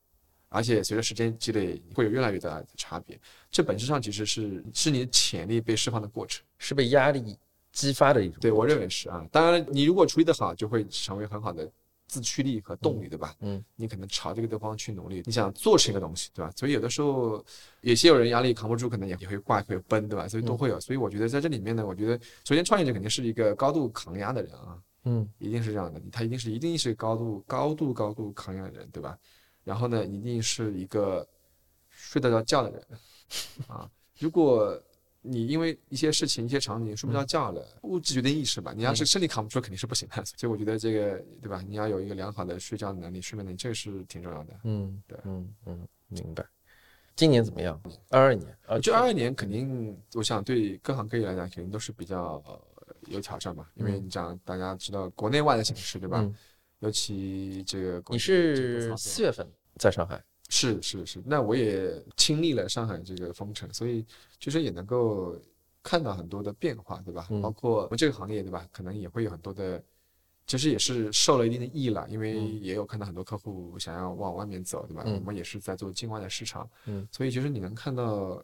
而且随着时间积累，会有越来越大的差别。这本质上其实是是你潜力被释放的过程。是被压力激发的一种。对我认为是啊。当然，你如果处理得好，就会成为很好的自驱力和动力，对吧？嗯，你可能朝这个地方去努力，你想做成一个东西，对吧？所以有的时候，有些有人压力扛不住，可能也也会挂，会崩，对吧？所以都会有。所以我觉得在这里面呢，我觉得首先创业者肯定是一个高度抗压的人啊，嗯一定是这样的，他一定是一定是高度高度高度抗压的人，对吧？然后呢，一定是一个睡得着觉的人啊。如果你因为一些事情、一些场景睡不着觉了，物质决定意识吧。你要是身体扛不住，肯定是不行的。所以我觉得这个，对吧？你要有一个良好的睡觉能力、睡眠能力，这个是挺重要的。嗯，对嗯嗯，明白。今年怎么样？二二年啊，就二二年肯定，我想对各行各业来讲，肯定都是比较、呃有挑战吧。因为你讲大家知道国内外的形势，对吧？嗯尤其这个你是四月份在上海，是是是，那我也经历了上海这个封城，所以其实也能够看到很多的变化，对吧？嗯包括我们这个行业，对吧？可能也会有很多的，其实也是受了一定的益了，因为嗯也有看到很多客户想要往外面走，对吧？嗯我们也是在做境外的市场，嗯，所以其实你能看到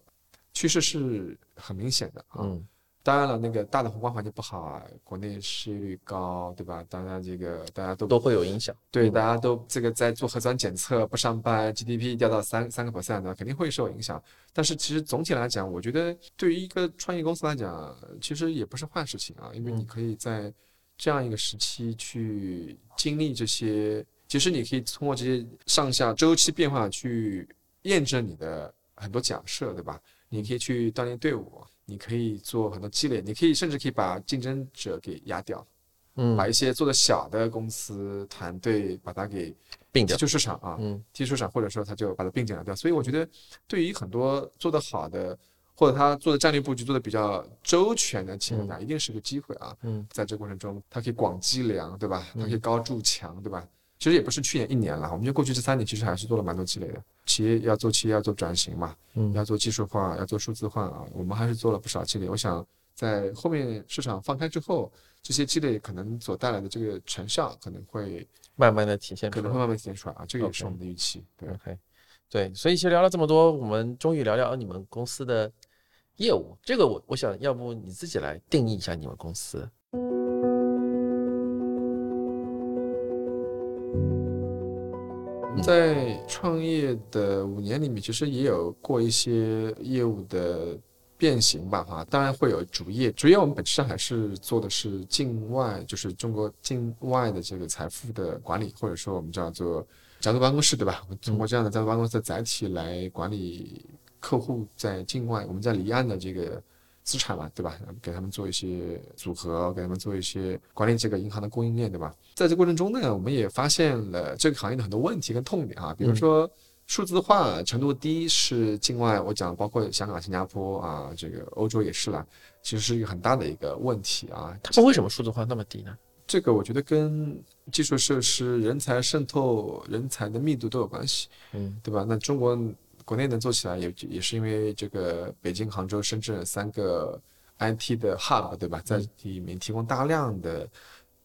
趋势是很明显的啊。嗯当然了，那个大的宏观环境不好啊，国内失业率高，对吧？当然这个大家都都会有影响。对，嗯大家都这个在做核酸检测不上班，GDP 掉到三三个 percent 的，肯定会受影响。但是其实总体来讲，我觉得对于一个创业公司来讲，其实也不是坏事情啊，因为你嗯可以在这样一个时期去经历这些，其实你可以通过这些上下周期变化去验证你的很多假设，对吧？你可以去锻炼队伍，你可以做很多积累，你可以甚至可以把竞争者给压掉。嗯，把一些做的小的公司团队把它给并掉。出市场啊，嗯踢出市场，或者说他就把它并进来掉。所以我觉得，对于很多做得好的，或者他做的战略布局做的比较周全的企业家，一定是个机会啊。嗯，在这过程中，它可以广积粮，对吧？它可以嗯高筑墙，对吧？其实也不是去年一年了，我们就过去这三年，其实还是做了蛮多积累的。企业要做企业要做转型嘛，嗯要做技术化，要做数字化啊，我们还是做了不少积累。我想在后面市场放开之后，这些积累可能所带来的这个成效可能会慢慢的体现出来可能会。慢慢体现出来啊，这个也是我们的预期。对，OK，对，所以其实聊了这么多，我们终于聊聊你们公司的业务。这个我我想要不你自己来定义一下你们公司。在创业的五年里面，其实也有过一些业务的变形吧，哈，当然会有主业，主业我们本质上还是做的是境外，就是中国境外的这个财富的管理，或者说我们叫做家族办公室，对吧？我们通过这样的家族办公室的载体来管理客户在境外，我们在离岸的这个。资产嘛，对吧？给他们做一些组合，给他们做一些管理这个银行的供应链，对吧？在这过程中呢，我们也发现了这个行业的很多问题跟痛点啊，比如说数字化程度低是境外，我讲包括香港、新加坡啊，这个欧洲也是啦，其实是一个很大的一个问题啊。他们为什么数字化那么低呢？这个我觉得跟基础设施、人才渗透、人才的密度都有关系，嗯，对吧？那中国。国内能做起来也也是因为这个北京、杭州、深圳三个 IT 的 hub，对吧？在里面提供大量的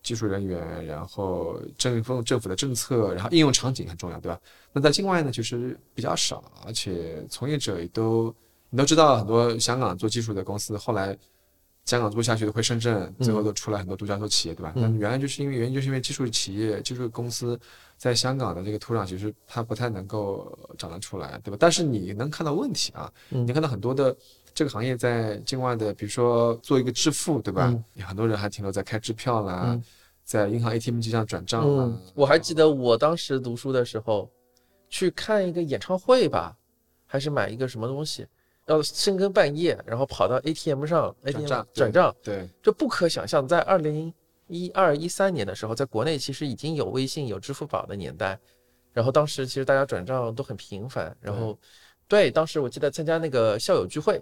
技术人员，然后政府政府的政策，然后应用场景很重要，对吧？那在境外呢，其实比较少，而且从业者也都你都知道，很多香港做技术的公司后来香港做不下去的，回深圳，最后都出来很多独角兽企业，对吧？那原来就是因为原因就是因为技术企业、技术公司。在香港的这个土壤，其实它不太能够长得出来，对吧？但是你能看到问题啊，你看到很多的这个行业在境外的，比如说做一个支付，对吧？很多人还停留在开支票啦，在银行 ATM 机上转账啦。我还记得我当时读书的时候，去看一个演唱会吧，还是买一个什么东西，要深更半夜，然后跑到 ATM 上 ATM 转账，对，这不可想象，在二零。一二一三年的时候，在国内其实已经有微信、有支付宝的年代，然后当时其实大家转账都很频繁，然后对，当时我记得参加那个校友聚会，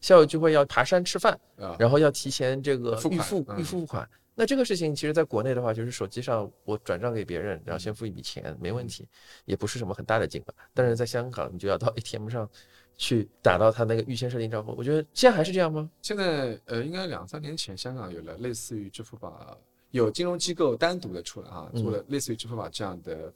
校友聚会要爬山吃饭，然后要提前这个预付预付款。那这个事情其实在国内的话，就是手机上我转账给别人，然后先付一笔钱，没问题，也不是什么很大的金额。但是在香港，你就要到 ATM 上去打到他那个预先设定账户。我觉得现在还是这样吗？现在呃，应该两三年前香港有了类似于支付宝。有金融机构单独的出来啊，做了类似于支付宝这样的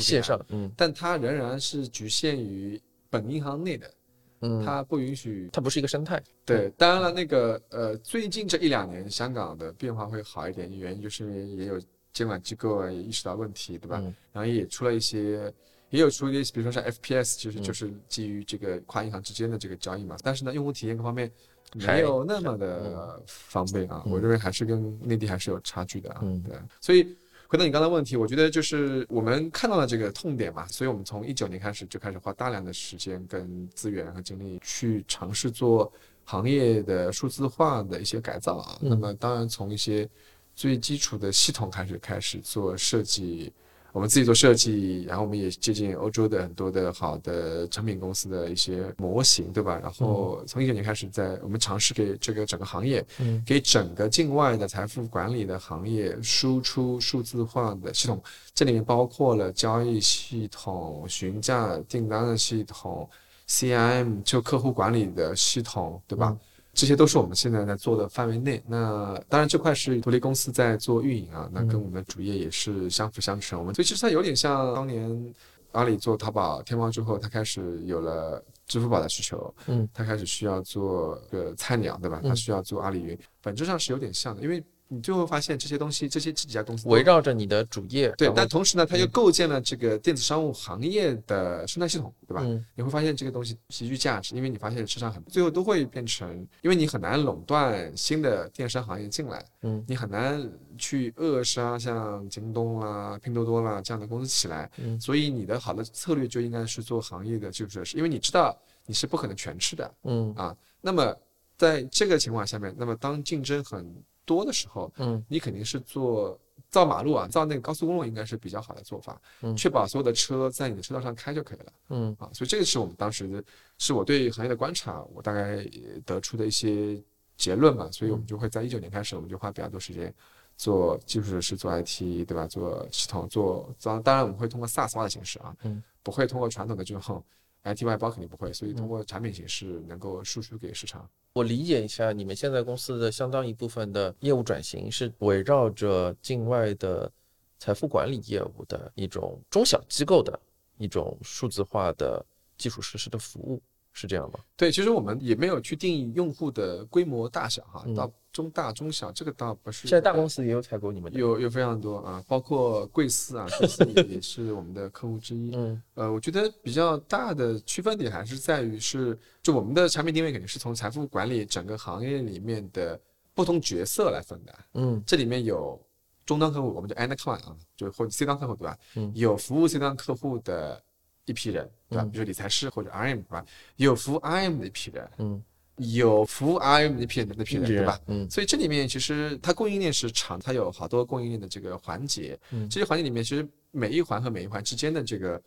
线上，嗯，但它仍然是局限于本银行内的，嗯，它不允许，它不是一个生态。对，当然了，那个呃，最近这一两年香港的变化会好一点，原因就是因为也有监管机构啊也意识到问题，对吧？然后也出了一些，也有出一些，比如说像 FPS，其实就是基于这个跨银行之间的这个交易嘛，但是呢，用户体验各方面。没有那么的方便啊，我认为还是跟内地还是有差距的啊。对，所以回到你刚才问题，我觉得就是我们看到了这个痛点嘛，所以我们从一九年开始就开始花大量的时间跟资源和精力去尝试做行业的数字化的一些改造啊。那么当然从一些最基础的系统开始开始做设计。我们自己做设计，然后我们也借鉴欧洲的很多的好的产品公司的一些模型，对吧？然后从一九年开始，在我们尝试给这个整个行业，给整个境外的财富管理的行业输出数字化的系统，这里面包括了交易系统、询价订单的系统、CIM 就客户管理的系统，对吧？这些都是我们现在在做的范围内。那当然，这块是独立公司在做运营啊，那跟我们的主业也是相辅相成。我们所以其实它有点像当年阿里做淘宝、天猫之后，它开始有了支付宝的需求，嗯，它开始需要做个菜鸟，对吧？它需要做阿里云，本质上是有点像的，因为。你就会发现这些东西，这些这几家公司围绕着你的主业，对，但同时呢，它又构建了这个电子商务行业的生态系统，对吧？你会发现这个东西极具价值，因为你发现市场很最后都会变成，因为你很难垄断新的电商行业进来，嗯，你很难去扼杀像京东啦、拼多多啦这样的公司起来，嗯，所以你的好的策略就应该是做行业的基础设施，因为你知道你是不可能全吃的，嗯。啊，那么在这个情况下面，那么当竞争很多的时候，嗯，你肯定是做造马路啊，造那个高速公路应该是比较好的做法，嗯，确保所有的车在你的车道上开就可以了，嗯。啊，所以这个是我们当时是我对行业的观察，我大概得出的一些结论嘛，所以我们就会在一九年开始，我们就花比较多时间做基础设施，做 IT，对吧？做系统，做当当然我们会通过 SaaS 化的形式啊，嗯，不会通过传统的这种 IT 外包肯定不会，所以通过产品形式能够输出给市场。我理解一下，你们现在公司的相当一部分的业务转型是围绕着境外的财富管理业务的一种中小机构的一种数字化的基础设施的服务，是这样吗？对，其实我们也没有去定义用户的规模大小哈，嗯到中大、中小，这个倒不是。现在大公司也有采购你们的，有有非常多啊，包括贵司啊，贵司也也是我们的客户之一。嗯 呃，我觉得比较大的区分点还是在于是，就我们的产品定位肯定是从财富管理整个行业里面的不同角色来分的。嗯这里面有终端客户，我们叫 end client 啊，就或者 C 端客户对吧？嗯有服务 C 端客户的一批人，对吧？嗯比如说理财师或者 RM 对吧？有服务 RM 的一批人，嗯，有服务 RM 的一批人那批人，对吧？？嗯所以这里面其实它供应链是长，它有好多供应链的这个环节。嗯这些环节里面，其实每一环和每一环之间的这个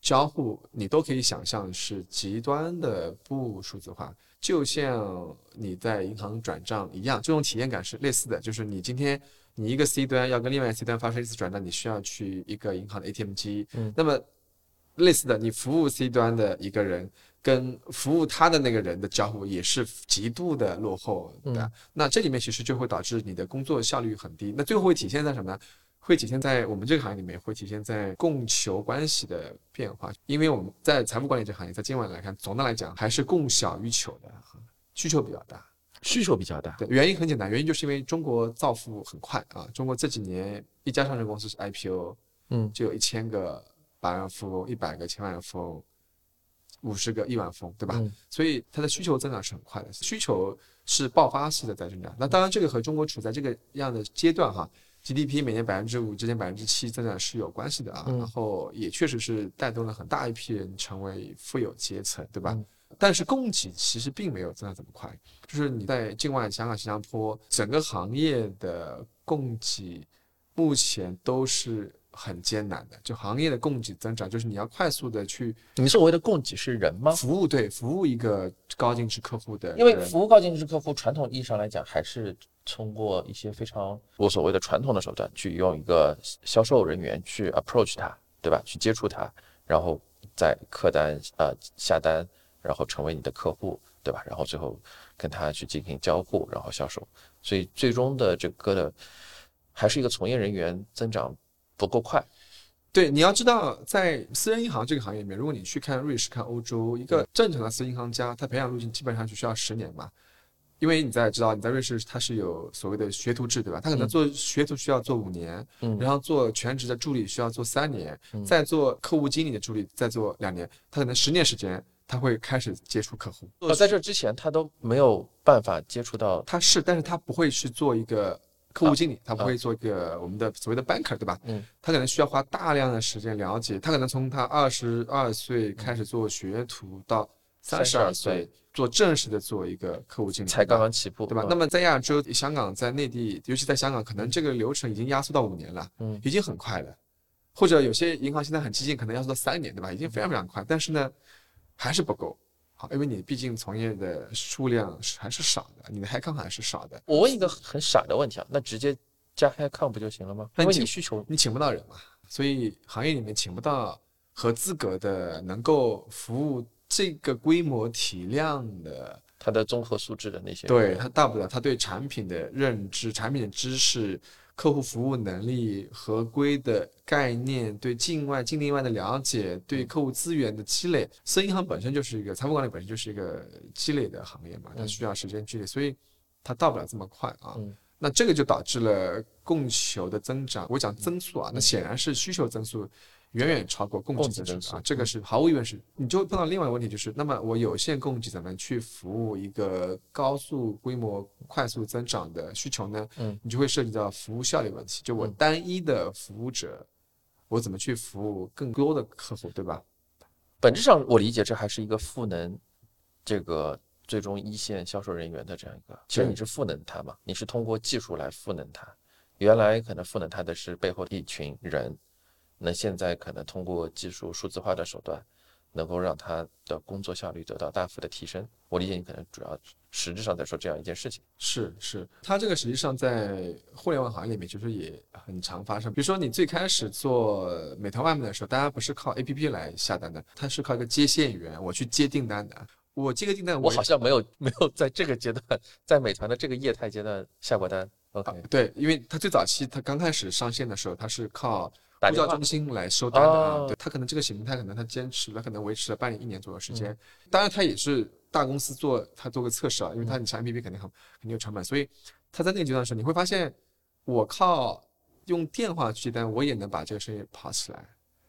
交互，你都可以想象是极端的不数字化，就像你在银行转账一样，这种体验感是类似的。就是你今天你一个 C 端要跟另外一个 C 端发生一次转账，你需要去一个银行的 ATM 机。嗯那么类似的，你服务 C 端的一个人跟服务他的那个人的交互也是极度的落后的。嗯那这里面其实就会导致你的工作效率很低。那最后会体现在什么呢？会体现在我们这个行业里面，会体现在供求关系的变化。因为我们在财富管理这行业，在今晚来看，总的来讲还是供小于求的，需求比较大。需求比较大。对，原因很简单，原因就是因为中国造富很快啊。中国这几年一家上市公司是 IPO，嗯就有一千个百万富翁，一百个千万富翁，五十个亿万富翁，对吧？嗯所以它的需求增长是很快的，需求是爆发式的在增长。那当然，这个和中国处在这个样的阶段哈，GDP 每年百分之五，之间百分之七增长是有关系的啊。嗯然后也确实是带动了很大一批人成为富有阶层，对吧？嗯但是供给其实并没有增长这么快，就是你在境外香港、新加坡整个行业的供给目前都是很艰难的，就行业的供给增长，就是你要快速的去你所谓的供给是人吗？服务，对，服务一个高净值客户的，因为服务高净值客户，传统意义上来讲，还是通过一些非常我所谓的传统的手段，去用一个销售人员去 approach 他，对吧？去接触他，然后再客单呃下单，然后成为你的客户，对吧？然后最后跟他去进行交互，然后销售。所以最终的这个的还是一个从业人员增长不够快。对，你要知道，在私人银行这个行业里面，如果你去看瑞士、看欧洲，一个正常的私人银行家，他培养路径基本上就需要十年嘛。因为你在知道，你在瑞士它是有所谓的学徒制，对吧？他可能嗯做学徒需要做五年，嗯然后做全职的助理需要做三年，嗯再做客户经理的助理再做两年，他可能十年时间他会开始接触客户。呃，在这之前他都没有办法接触到，他是，但是他不会去做一个客户经理，他不会做一个我们的所谓的 banker，对吧？嗯，他可能需要花大量的时间了解，他可能从他二十二岁开始做学徒到三十二32岁岁做正式的做一个客户经理，才刚刚起步，对吧？嗯那么在亚洲、香港、在内地，尤其在香港，可能这个流程已经压缩到五年了，嗯已经很快了。或者有些银行现在很激进，可能压缩到三年，对吧？已经非常非常快，但是呢，还是不够。好，因为你毕竟从业的数量是还是少的，你的 headcount 还是少的，我问一个很傻的问题啊，那直接加 headcount 不就行了吗？那你你需求你请不到人嘛，所以行业里面请不到合资格的、能够服务这个规模体量的他的综合素质的那些，对他大不了他对产品的认知、产品的知识、客户服务能力、合规的概念、对境外、境内外的了解、对客户资源的积累。私人银行本身就是一个财富管理本身就是一个积累的行业嘛，它嗯需要时间积累，所以它到不了这么快啊。嗯那这个就导致了供求的增长。我讲增速啊，那显然是需求增速远远超过供供给增速速啊，这个是毫无疑问是。你就会碰到另外一个问题，就是那么我有限供给怎么去服务一个高速规模、快速增长的需求呢？嗯，你就会涉及到服务效率问题。就我嗯单一的服务者，我怎么去服务更多的客户，对吧？本质上我理解这还是一个赋能这个最终一线销售人员的这样一个，其实你是赋能他嘛，你是通过技术来赋能他，原来可能赋能他的是背后的一群人，那现在可能通过技术数字化的手段，能够让他的工作效率得到大幅的提升。我理解你可能主要实质上在说这样一件事情。是是，它这个实际上在互联网行业里面其实也很常发生。比如说你最开始做美团外卖的时候，大家不是靠 APP 来下单的，它是靠一个接线员，我去接订单的。我接个订单，我也好像没有没有在这个阶段，在美团的这个业态阶段下过单。OK，对，因为它最早期它刚开始上线的时候，它是靠呼叫中心来收单的啊。哦对，他可能这个形态可能他坚持了，可能维持了半年一年左右时间。嗯当然，他也是大公司做他做个测试啊，因为他你上 APP 肯定很肯定有成本，所以他在那个阶段的时候，你会发现我靠用电话去接单，我也能把这个生意跑起来。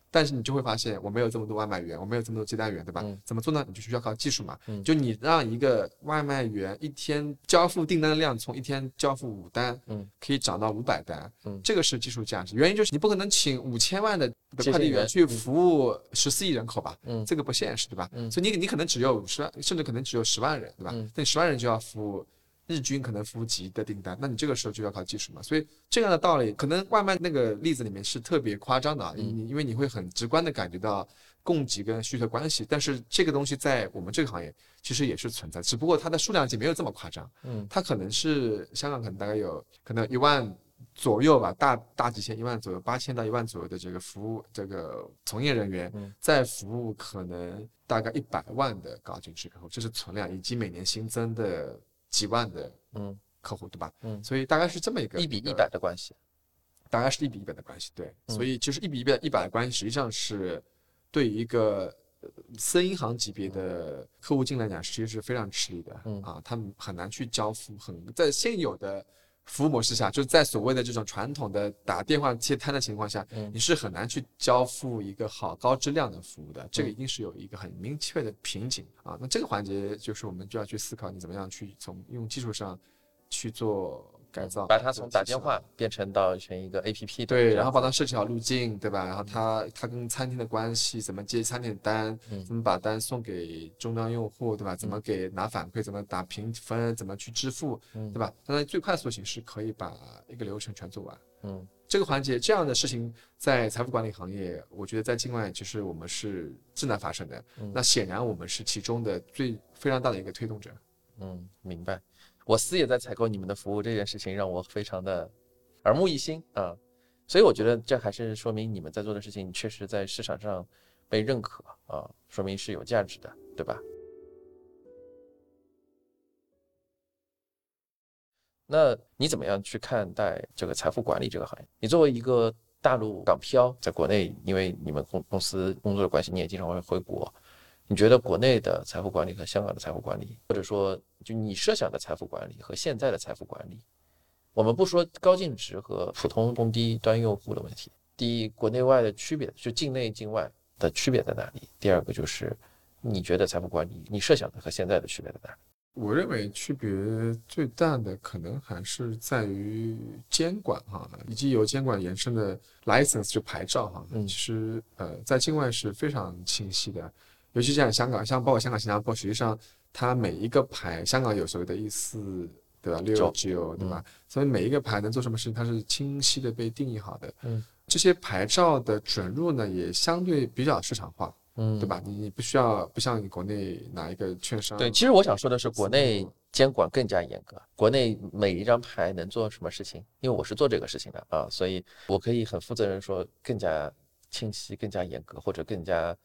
但是你就会发现，我没有这么多外卖员，我没有这么多接单员，对吧？嗯怎么做呢？你就需要靠技术嘛。嗯就你让一个外卖员一天交付订单的量从一天交付五单，嗯，可以涨到五百单，嗯这个是技术价值。原因就是你不可能请五千万的快递员去服务十四亿人口吧，嗯这个不现实，对吧？嗯所以你你可能只有五十万，甚至可能只有十万人，对吧？嗯那你十万人就要服务。日均可能服务级的订单，那你这个时候就要靠技术嘛。所以这样的道理，可能外卖那个例子里面是特别夸张的啊，嗯你因为你会很直观的感觉到供给跟需求关系，但是这个东西在我们这个行业其实也是存在，只不过它的数量级没有这么夸张。嗯它可能是香港可能大概有可能一万左右吧，大大几千一万左右，八千到一万左右的这个服务这个从业人员嗯，在服务可能大概一百万的高净值客户，这是存量以及每年新增的几万的嗯。客户，对吧？嗯。所以大概是这么一个一比一百的关系。大概是一比一百的关系，对，嗯。所以就是一比一百一百的关系，实际上是对于一个呃私银行级别的客户进来讲，其实是非常吃力的，嗯。啊，他们很难去交付，很在现有的服务模式下，就是在所谓的这种传统的打电话接单的情况下，嗯你是很难去交付一个好高质量的服务的，这个嗯一定是有一个很明确的瓶颈啊。那这个环节就是我们就要去思考，你怎么样去从用技术上去做改造，把它从打电话变成到成一个 A P P 的对，然后帮他设计好路径，对吧？然后他他跟餐厅的关系，怎么接餐厅的单，嗯怎么把单送给终端用户，对吧？怎么给拿反馈，怎么打评分，怎么去支付，嗯对吧？当然最快速的形式可以把一个流程全做完。嗯这个环节这样的事情在财富管理行业，我觉得在境外其实我们是正在发生的。嗯那显然我们是其中的最非常大的一个推动者。嗯，明白。我司也在采购你们的服务，这件事情让我非常的耳目一新啊。所以我觉得这还是说明你们在做的事情确实在市场上被认可啊，说明是有价值的，对吧？那你怎么样去看待这个财富管理这个行业？你作为一个大陆港漂，在国内，因为你们公公司工作的关系，你也经常会回国。你觉得国内的财富管理和香港的财富管理，或者说就你设想的财富管理和现在的财富管理，我们不说高净值和普通中低端用户的问题。第一，国内外的区别，就境内境外的区别在哪里？第二个就是你觉得财富管理，你设想的和现在的区别在哪里？我认为区别最大的可能还是在于监管哈，以及由监管延伸的 license 就牌照哈。嗯其实呃，在境外是非常清晰的，尤其像香港，像包括香港、新加坡，实际上它每一个牌，香港有所谓的一四对吧，六九九对吧？所以每一个牌能做什么事情，它是清晰的被定义好的。嗯，这些牌照的准入呢，也相对比较市场化。嗯对？吧？你你不需要不像你国内哪一个券商对，其实我想说的是，国内监管更加严格。国内每一张牌能做什么事情？因为我是做这个事情的啊，所以我可以很负责任说，更加清晰、更加严格，或者更加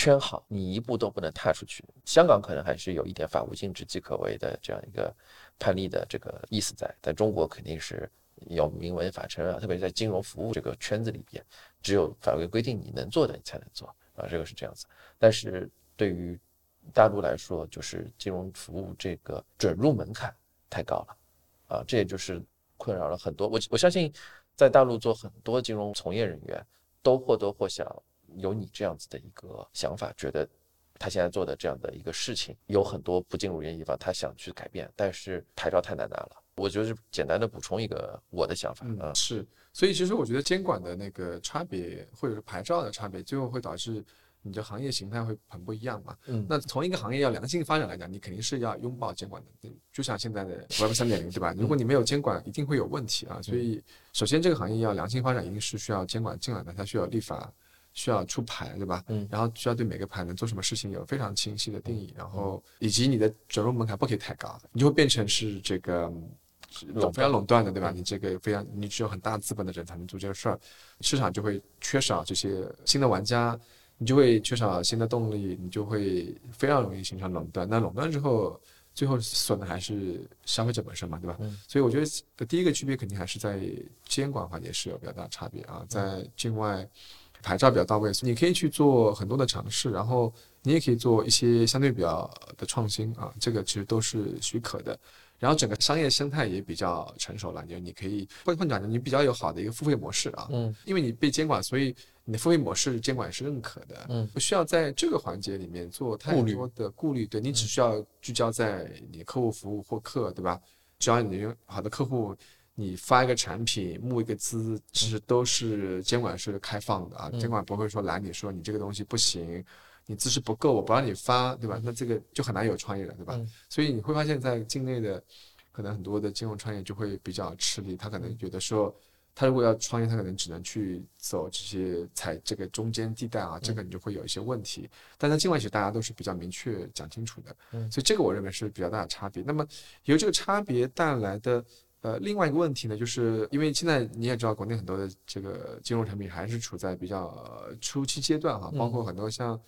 圈好，你一步都不能踏出去。香港可能还是有一点法无禁止即可为的这样一个判例的这个意思在，在中国肯定是有明文法承认啊，特别是在金融服务这个圈子里边，只有法规规定你能做的，你才能做啊，这个是这样子。但是对于大陆来说，就是金融服务这个准入门槛太高了，啊，这也就是困扰了很多。我我相信，在大陆做很多金融从业人员，都或多或少有你这样子的一个想法，觉得他现在做的这样的一个事情有很多不尽如人意方，他想去改变，但是牌照太难拿了。我就是简单的补充一个我的想法啊嗯，，是，所以其实我觉得监管的那个差别，或者是牌照的差别，最后会导致你的行业形态会很不一样嘛。嗯那从一个行业要良性发展来讲，你肯定是要拥抱监管的，对就像现在的 Web 三点零，对吧？如果你没有监管，一定会有问题啊。所以，首先这个行业要良性发展，一定是需要监管进来的，它需要立法，需要出牌，对吧？嗯然后需要对每个牌能做什么事情有非常清晰的定义，然后以及你的准入门槛不可以太高，你就会变成是这个。垄非常垄断的，对吧？嗯你这个非常，你只有很大资本的人才能做这个事儿，市场就会缺少这些新的玩家，你就会缺少新的动力，你就会非常容易形成垄断。那垄断之后，最后损的还是消费者本身嘛，对吧？嗯所以我觉得第一个区别肯定还是在监管环节是有比较大差别啊，在境外牌照比较到位，你可以去做很多的尝试，然后你也可以做一些相对比较的创新啊，这个其实都是许可的。然后整个商业生态也比较成熟了，就你可以换换讲，你比较有好的一个付费模式啊，嗯因为你被监管，所以你的付费模式监管是认可的，嗯不需要在这个环节里面做太多的顾虑，对你只需要聚焦在你的客户服务获客，对吧？只要你有好的客户，你发一个产品、募一个资，其实都是监管是开放的啊，嗯监管不会说拦你说你这个东西不行。你资质不够，我不让你发，对吧？那这个就很难有创业了，对吧？嗯所以你会发现在境内的，可能很多的金融创业就会比较吃力，他可能有的时候，他如果要创业，他可能只能去走这些踩这个中间地带啊，这个你就会有一些问题。但在境外其实大家都是比较明确讲清楚的，嗯所以这个我认为是比较大的差别。那么由这个差别带来的。呃，另外一个问题呢，就是因为现在你也知道，国内很多的这个金融产品还是处在比较呃初期阶段哈，包括很多像，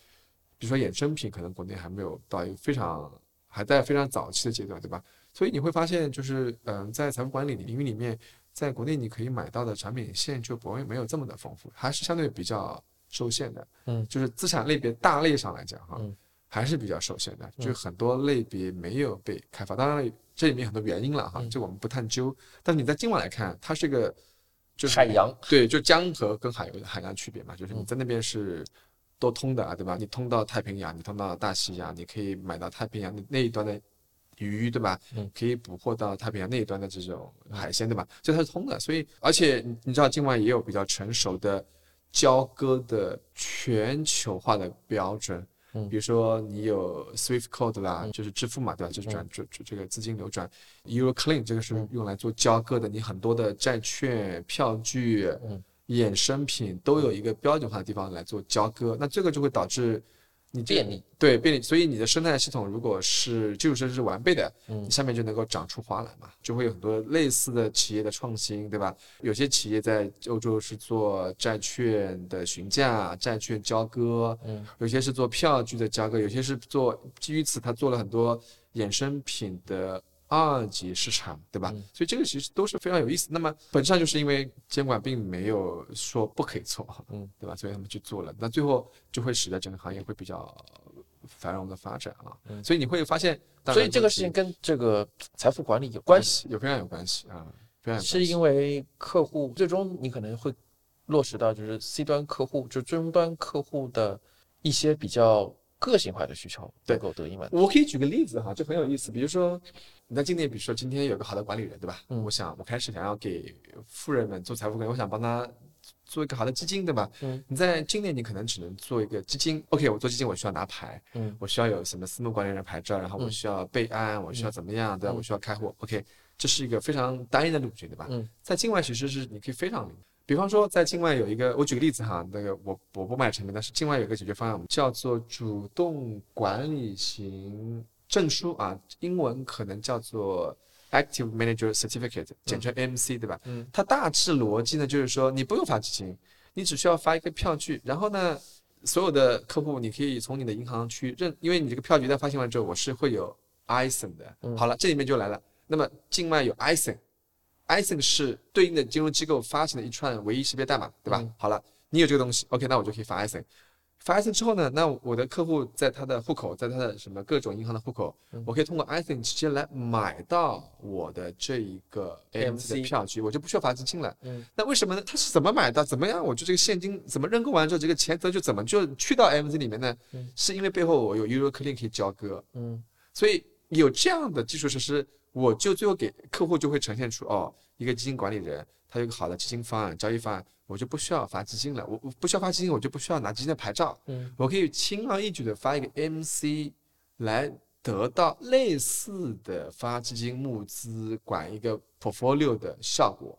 比如说衍生品，可能国内还没有到一个非常还在非常早期的阶段，对吧？所以你会发现，就是嗯、在财富管理领域里面，在国内你可以买到的产品线就不会没有这么的丰富，还是相对比较受限的。嗯就是资产类别大类上来讲哈，嗯还是比较受限的，嗯就是很多类别没有被开发。当然了，这里面很多原因了哈，嗯这我们不探究。但是你在今晚来看，它是个就是海洋，对，就江河跟海有海洋区别嘛，就是你嗯在那边是都通的啊，对吧？你通到太平洋，你通到大西洋，你可以买到太平洋那那一端的鱼，对吧？嗯可以捕获到太平洋那一端的这种海鲜，对吧？所以它是通的。所以，而且你你知道，境外也有比较成熟的交割的全球化的标准。嗯。比如说你有 SWIFT code 啦，嗯。就是支付嘛，对吧？就是转嗯。转转这个资金流转，Euro Clean 这个是嗯。用来做交割的，你很多的债券、票据、嗯。衍生品都有一个标准化的地方来做交割，那这个就会导致你便利，对便利，所以你的生态系统如果是基础设施是完备的，嗯你下面就能够长出花来嘛，就会有很多类似的企业的创新，对吧？有些企业在欧洲是做债券的询价、债券交割，嗯有些是做票据的交割，有些是做基于此他做了很多衍生品的二级市场，对吧？嗯所以这个其实都是非常有意思。那么本质上就是因为监管并没有说不可以做，嗯，对吧？所以他们去做了，那最后就会使得整个行业会比较繁荣的发展啊。嗯所以你会发现，所以这个事情跟这个财富管理有关系，有非常有关系啊，非常是因为客户最终你可能会落实到就是 C 端客户，就终端客户的一些比较个性化的需求对能够得以满足。我可以举个例子哈，就很有意思。比如说你在境内，比如说今天有个好的管理人，对吧？嗯我想我开始想要给富人们做财富管理，我想帮他做一个好的基金，对吧？嗯，你在境内你可能只能做一个基金。OK，我做基金我需要拿牌，嗯我需要有什么私募管理人牌照，然后我嗯需要备案，我需要怎么样，对吧？嗯我需要开户。OK，这是一个非常单一的路径，对吧？嗯在境外其实是你可以非常灵活。比方说，在境外有一个，我举个例子哈，那个我我不卖产品，但是境外有一个解决方案，叫做主动管理型证书啊，英文可能叫做 Active Manager Certificate，简称 MC，对吧？嗯，它大致逻辑呢，就是说你不用发基金，你只需要发一个票据，然后呢，所有的客户你可以从你的银行去认，因为你这个票据在发行完之后，我是会有 ISIN 的。嗯好了，这里面就来了。那么境外有 ISIN。ISIN 是对应的金融机构发行的一串唯一识别代码，对吧？嗯好了，你有这个东西，OK，那我就可以发 ISIN。发 ISIN 之后呢，那我的客户在他的户口，在他的什么各种银行的户口，嗯我可以通过 ISIN 直接来买到我的这一个 AMC 的票据，我就不需要发资金了。嗯，那为什么呢？他是怎么买到？怎么样？我就这个现金怎么认购完之后，这个钱则就怎么就去到 AMC 里面呢？嗯是因为背后我有 Euro Clean 可以交割，嗯所以有这样的基础设施，我就最后给客户就会呈现出哦，一个基金管理人，他有一个好的基金方案、交易方案，我就不需要发基金了，我我不需要发基金，我就不需要拿基金的牌照，嗯我可以轻而易举的发一个 MC 来得到类似的发基金募资、管一个 portfolio 的效果，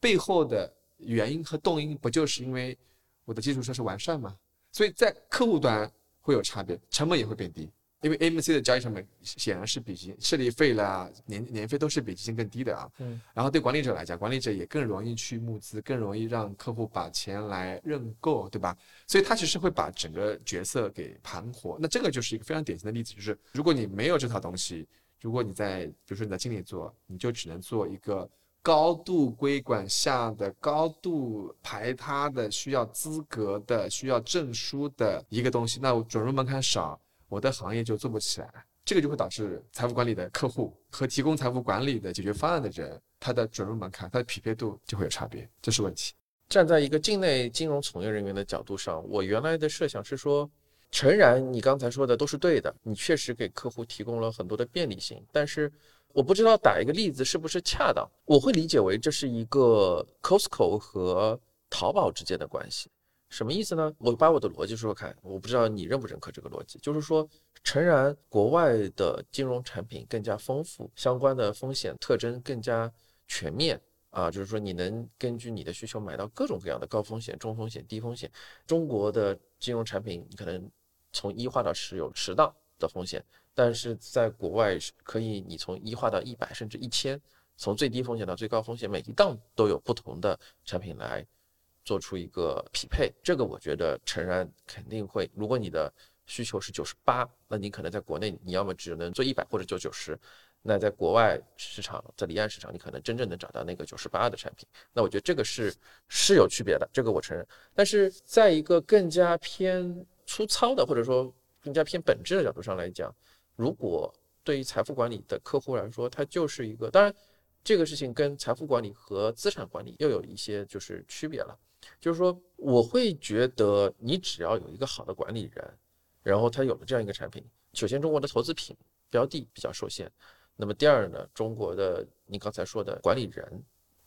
背后的原因和动因不就是因为我的基础设施完善吗？所以在客户端会有差别，成本也会变低。因为 AMC 的交易成本显然是比基设立费啦、年年费都是比基金更低的啊。嗯。然后对管理者来讲，管理者也更容易去募资，更容易让客户把钱来认购，对吧？所以他其实会把整个角色给盘活。那这个就是一个非常典型的例子，就是如果你没有这套东西，如果你在比如说你在经理做，你就只能做一个高度规管下的、高度排他的、需要资格的、需要证书的一个东西，那我准入门槛少，我的行业就做不起来。这个就会导致财富管理的客户和提供财富管理的解决方案的人，他的准入门槛、他的匹配度就会有差别，这是问题。站在一个境内金融从业人员的角度上，我原来的设想是说，诚然你刚才说的都是对的，你确实给客户提供了很多的便利性，但是我不知道打一个例子是不是恰当。我会理解为这是一个 Costco 和淘宝之间的关系。什么意思呢？我把我的逻辑说说看，我不知道你认不认可这个逻辑。就是说，诚然国外的金融产品更加丰富，相关的风险特征更加全面啊，就是说你能根据你的需求买到各种各样的高风险、中风险、低风险。中国的金融产品你可能从一划到十有十档的风险，但是在国外是可以你从一划到一百甚至一千，从最低风险到最高风险，每一档都有不同的产品来。做出一个匹配，这个我觉得诚然肯定会。如果你的需求是九十八，那你可能在国内你要么只能做一百或者做九十，那在国外市场，在离岸市场，你可能真正能找到那个九十八的产品。那我觉得这个是是有区别的，这个我承认。但是在一个更加偏粗糙的或者说更加偏本质的角度上来讲，如果对于财富管理的客户来说，它就是一个，当然这个事情跟财富管理和资产管理又有一些就是区别了。就是说，我会觉得你只要有一个好的管理人，然后他有了这样一个产品，首先中国的投资品标的比较受限，那么第二呢，中国的你刚才说的管理人，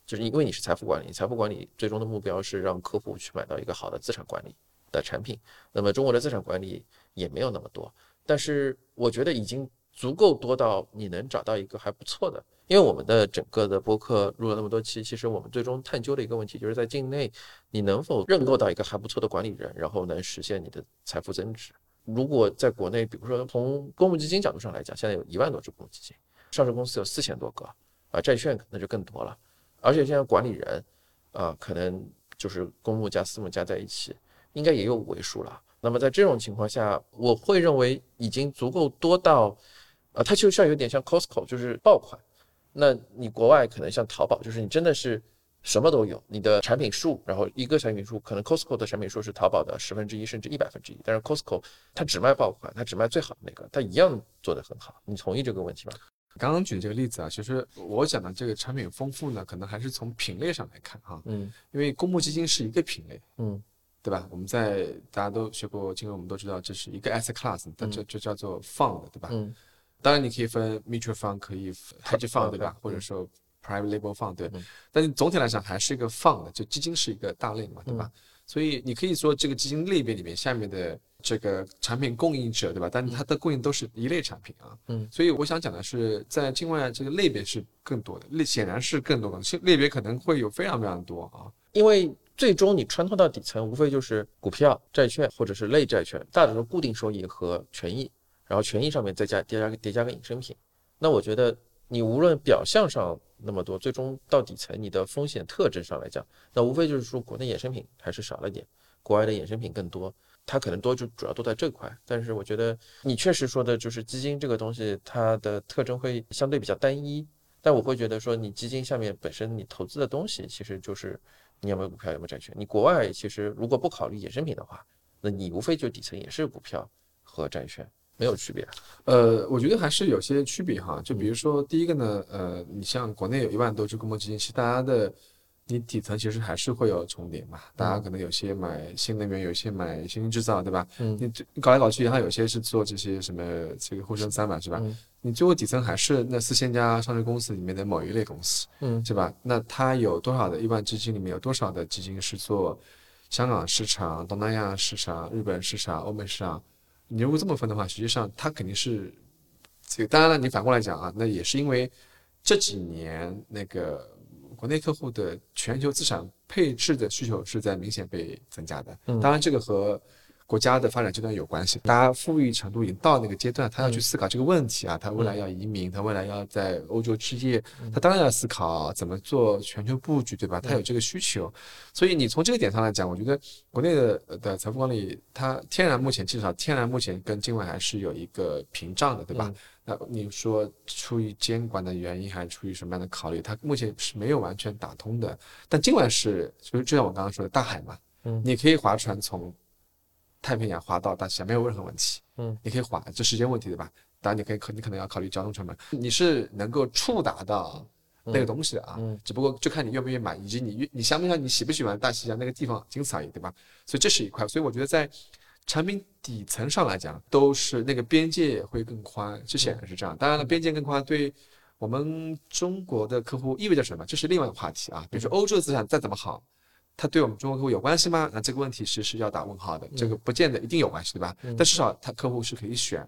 就是因为你是财富管理，财富管理最终的目标是让客户去买到一个好的资产管理的产品，那么中国的资产管理也没有那么多，但是我觉得已经足够多到你能找到一个还不错的。因为我们的整个的播客录了那么多期，其实我们最终探究的一个问题，就是在境内你能否认购到一个还不错的管理人，然后能实现你的财富增值。如果在国内，比如说从公募基金角度上来讲，现在有一万多只公募基金，上市公司有四千多个，啊，债券可能就更多了。而且现在管理人，啊，可能就是公募加私募加在一起，应该也有五位数了。那么在这种情况下，我会认为已经足够多到，呃，它就像有点像 Costco，就是爆款。那你国外可能像淘宝，就是你真的是什么都有，你的产品数，然后一个产品数可能 Costco 的产品数是淘宝的十分之一甚至一百分之一，但是 Costco 它只卖爆款，它只卖最好的那个，它一样做得很好。你同意这个问题吗？刚刚举这个例子啊，其实我讲的这个产品丰富呢，可能还是从品类上来看哈，嗯，因为公募基金是一个品类，嗯，对吧？我们在大家都学过金融，我们都知道这是一个 asset class，它就就叫做 fund，对吧？嗯。当然，你可以分 mutual fund，可以 hedge fund，对吧？或者说 private label fund，对。但是总体来讲，还是一个 fund，就基金是一个大类嘛，对吧？所以你可以说这个基金类别里面下面的这个产品供应者，对吧？但是它的供应都是一类产品啊。嗯。所以我想讲的是，在境外这个类别是更多的，类显然是更多的，类别可能会有非常非常多啊。因为最终你穿透到底层，无非就是股票、债券或者是类债券，大多数固定收益和权益。然后权益上面再加叠加叠加个衍生品，那我觉得你无论表象上那么多，最终到底层你的风险特征上来讲，那无非就是说国内衍生品还是少了点，国外的衍生品更多，它可能多就主要都在这块。但是我觉得你确实说的就是基金这个东西，它的特征会相对比较单一。但我会觉得说你基金下面本身你投资的东西其实就是你有没有股票有没有债券。你国外其实如果不考虑衍生品的话，那你无非就底层也是股票和债券。没有区别，呃，我觉得还是有些区别哈。就比如说，第一个呢，呃，你像国内有一万多只公募基金，其实大家的你底层其实还是会有重叠嘛。大家可能有些买新能源，有些买新兴制造，对吧？嗯。你搞来搞去，然后有些是做这些什么这个沪深三百，是吧？你最后底层还是那四千家上市公司里面的某一类公司，嗯，是吧？那它有多少的亿万基金里面有多少的基金是做香港市场、东南亚市场、日本市场、欧美市场？你如果这么分的话，实际上它肯定是这个。当然了，你反过来讲啊，那也是因为这几年那个国内客户的全球资产配置的需求是在明显被增加的。当然，这个和国家的发展阶段有关系，大家富裕程度已经到那个阶段，他要去思考这个问题啊，他未来要移民，他未来要在欧洲置业，他当然要思考怎么做全球布局，对吧？他有这个需求，所以你从这个点上来讲，我觉得国内的的财富管理，它天然目前至少天然目前跟境外还是有一个屏障的，对吧？那，你说出于监管的原因，还是出于什么样的考虑？它目前是没有完全打通的。但境外是，就是就像我刚刚说的，大海嘛，嗯你可以划船从太平洋滑到大西洋，没有任何问题。嗯，你可以滑，这时间问题对吧？当然，你可以可你可能要考虑交通成本，你是能够触达到那个东西的啊。嗯只不过就看你愿不愿意买，以及你愿你相不相你喜不喜欢大西洋那个地方仅此而已，对吧？所以这是一块。所以我觉得在产品底层上来讲，都是那个边界会更宽，是显然是这样。当然了，边界更宽对我们中国的客户意味着什么？这是另外一个话题啊。比如说欧洲的资产再怎么好，它对我们中国客户有关系吗？那这个问题是是要打问号的。这个不见得一定有关系，对吧？但至少它客户是可以选，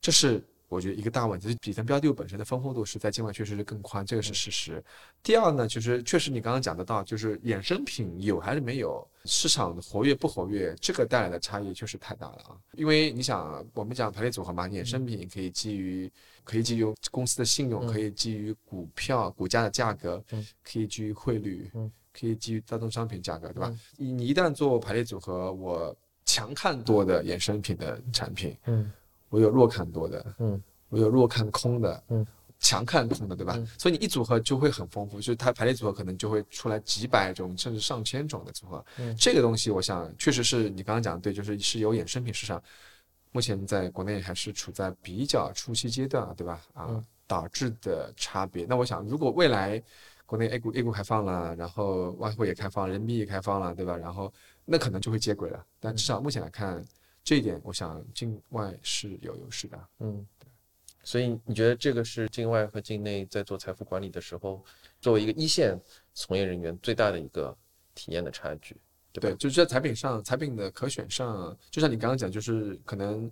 这是我觉得一个大问题。底层标的物本身的丰富度是在境外确实是更宽，这个是事实。第二呢，就是确实你刚刚讲得到，就是衍生品有还是没有，市场的活跃不活跃，这个带来的差异确实太大了啊。因为你想，我们讲排列组合嘛，衍生品可以基于可以基于公司的信用，可以基于股票股价的价格，可以基于汇率，可以基于大宗商品价格，对吧？你你一旦做排列组合，我强看多的衍生品的产品，嗯我有弱看多的，嗯我有弱看空的，嗯，强看空的，对吧？所以你一组合就会很丰富，就是它排列组合可能就会出来几百种甚至上千种的组合。嗯这个东西我想确实是你刚刚讲的对，就是是有衍生品市场，目前在国内还是处在比较初期阶段，对吧？啊，嗯导致的差别。那我想，如果未来国内 A 股 A 股开放了，然后外汇也开放，人民币也开放了，对吧？然后那可能就会接轨了。但至少目前来看，这一点我想境外是有优势的。嗯，所以你觉得这个是境外和境内在做财富管理的时候，作为一个一线从业人员最大的一个体验的差距，对对，就是在产品上，产品的可选上，就像你刚刚讲，就是可能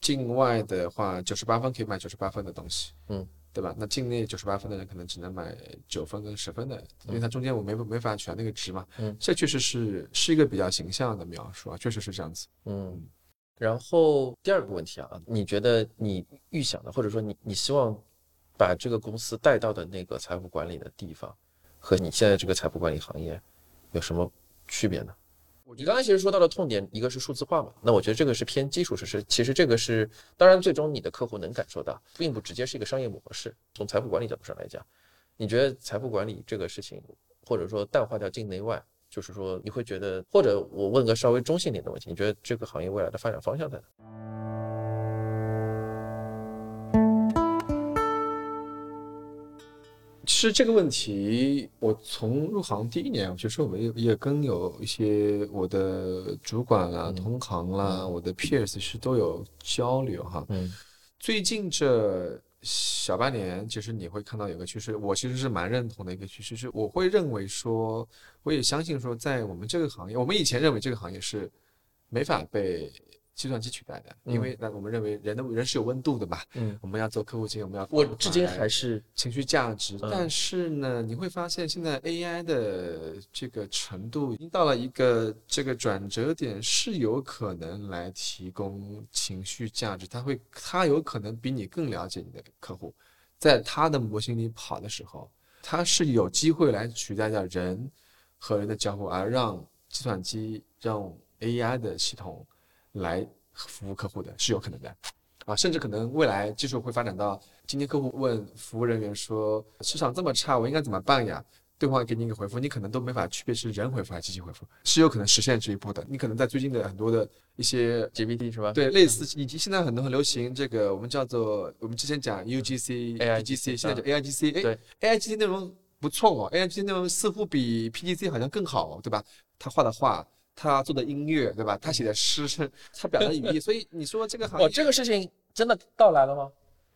境外的话，九十八分可以买九十八分的东西，嗯，对吧？那境内九十八分的人可能只能买九分跟十分的，因为它中间我没没法选那个值嘛，嗯，这确实是是一个比较形象的描述啊，确实是这样子。嗯，然后第二个问题啊，你觉得你预想的，或者说你你希望把这个公司带到的那个财富管理的地方，和你现在这个财富管理行业有什么区别呢？你刚才其实说到的痛点，一个是数字化嘛，那我觉得这个是偏基础设施，其实这个是当然最终你的客户能感受到，并不直接是一个商业模式。从财富管理角度上来讲，你觉得财富管理这个事情，或者说淡化掉境内外，就是说你会觉得，或者我问个稍微中性点的问题，你觉得这个行业未来的发展方向在哪？其实这个问题，我从入行第一年，其实我也也跟有一些我的主管啦、同行啦、我的 peers 是都有交流哈。嗯最近这小半年，其实你会看到有个趋势，我其实是蛮认同的一个趋势，是我会认为说，我也相信说，在我们这个行业，我们以前认为这个行业是没法被计算机取代的，因为那我们认为人的人是有温度的嘛，嗯，我们要做客户经验，我们要我至今还是情绪价值，嗯。但是呢，你会发现现在 AI 的这个程度已经到了一个这个转折点，是有可能来提供情绪价值，它会，它有可能比你更了解你的客户，在它的模型里跑的时候，它是有机会来取代掉人和人的交互，而让计算机让 AI 的系统来服务客户的，是有可能的。啊，甚至可能未来技术会发展到，今天客户问服务人员说市场这么差，我应该怎么办呀？对方给你一个回复，你可能都没法区别是人回复还是机器回复，是有可能实现这一步的。你可能在最近的很多的一些 GPT 是吧？对类似，以及现在很多很流行这个我们叫做我们之前讲 UGC、AIGC 现在叫 AIGC，哎对，AIGC 内容不错哦，AIGC 内容似乎比 PGC 好像更好哦，对吧？他画的画。他做的音乐，对吧？他写的诗，他表达语义，所以你说这个行业，哇，这个事情真的到来了吗？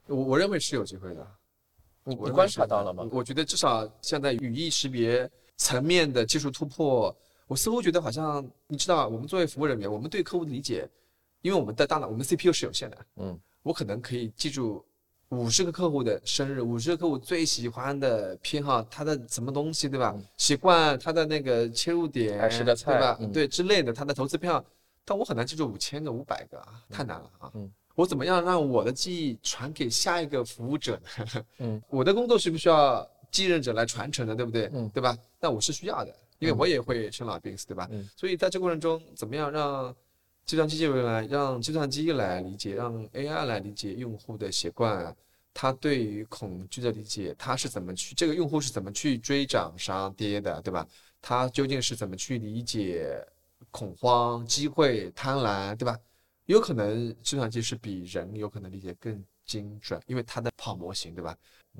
我我认为是有机会的。你你观察到了吗？我觉得至少现在语义识别层面的技术突破，我似乎觉得好像你知道，我们作为服务人员，我们对客户的理解，因为我们的大脑，我们 CPU 是有限的，嗯，我可能可以记住五十个客户的生日，五十个客户最喜欢的偏好，他的什么东西，对吧？习惯他的那个切入点，爱吃的菜对吧？嗯对之类的，他的投资票，但我很难记住五千个、五百个啊，太难了啊。嗯我怎么样让我的记忆传给下一个服务者呢？嗯，我的工作需不需要继任者来传承的，对不对？嗯对吧？那我是需要的，因为嗯我也会生老病死，对吧？嗯所以在这个过程中，怎么样让计算机器人来，让计算机来理解，让 AI 来理解用户的习惯，他对于恐惧的理解，他是怎么去这个用户是怎么去追涨杀跌的，对吧？他究竟是怎么去理解恐慌、机会、贪婪，对吧？有可能计算机是比人有可能理解更精准，因为它的跑模型，对吧？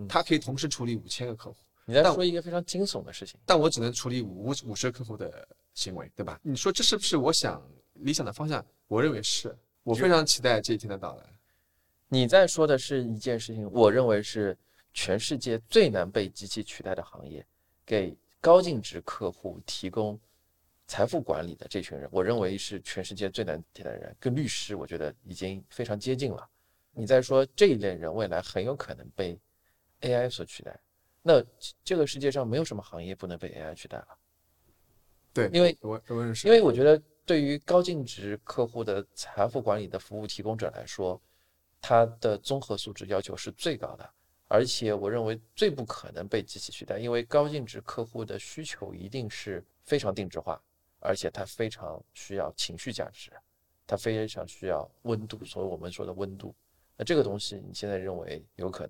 它可以同时处理五千个客户。你在说一个非常惊悚的事情，但我只能处理五五十个客户的行为，对吧？你说这是不是我想理想的方向？我认为是，我非常期待这一天的到来。你在说的是一件事情，我认为是全世界最难被机器取代的行业，给高净值客户提供财富管理的这群人，我认为是全世界最难替代的人。跟律师，我觉得已经非常接近了。你在说这一类人未来很有可能被 AI 所取代，那这个世界上没有什么行业不能被 AI 取代了。对，因为我我认识，因为我觉得对于高净值客户的财富管理的服务提供者来说。它的综合素质要求是最高的，而且我认为最不可能被机器取代，因为高净值客户的需求一定是非常定制化，而且它非常需要情绪价值，它非常需要温度，所以我们说的温度。那这个东西你现在认为有可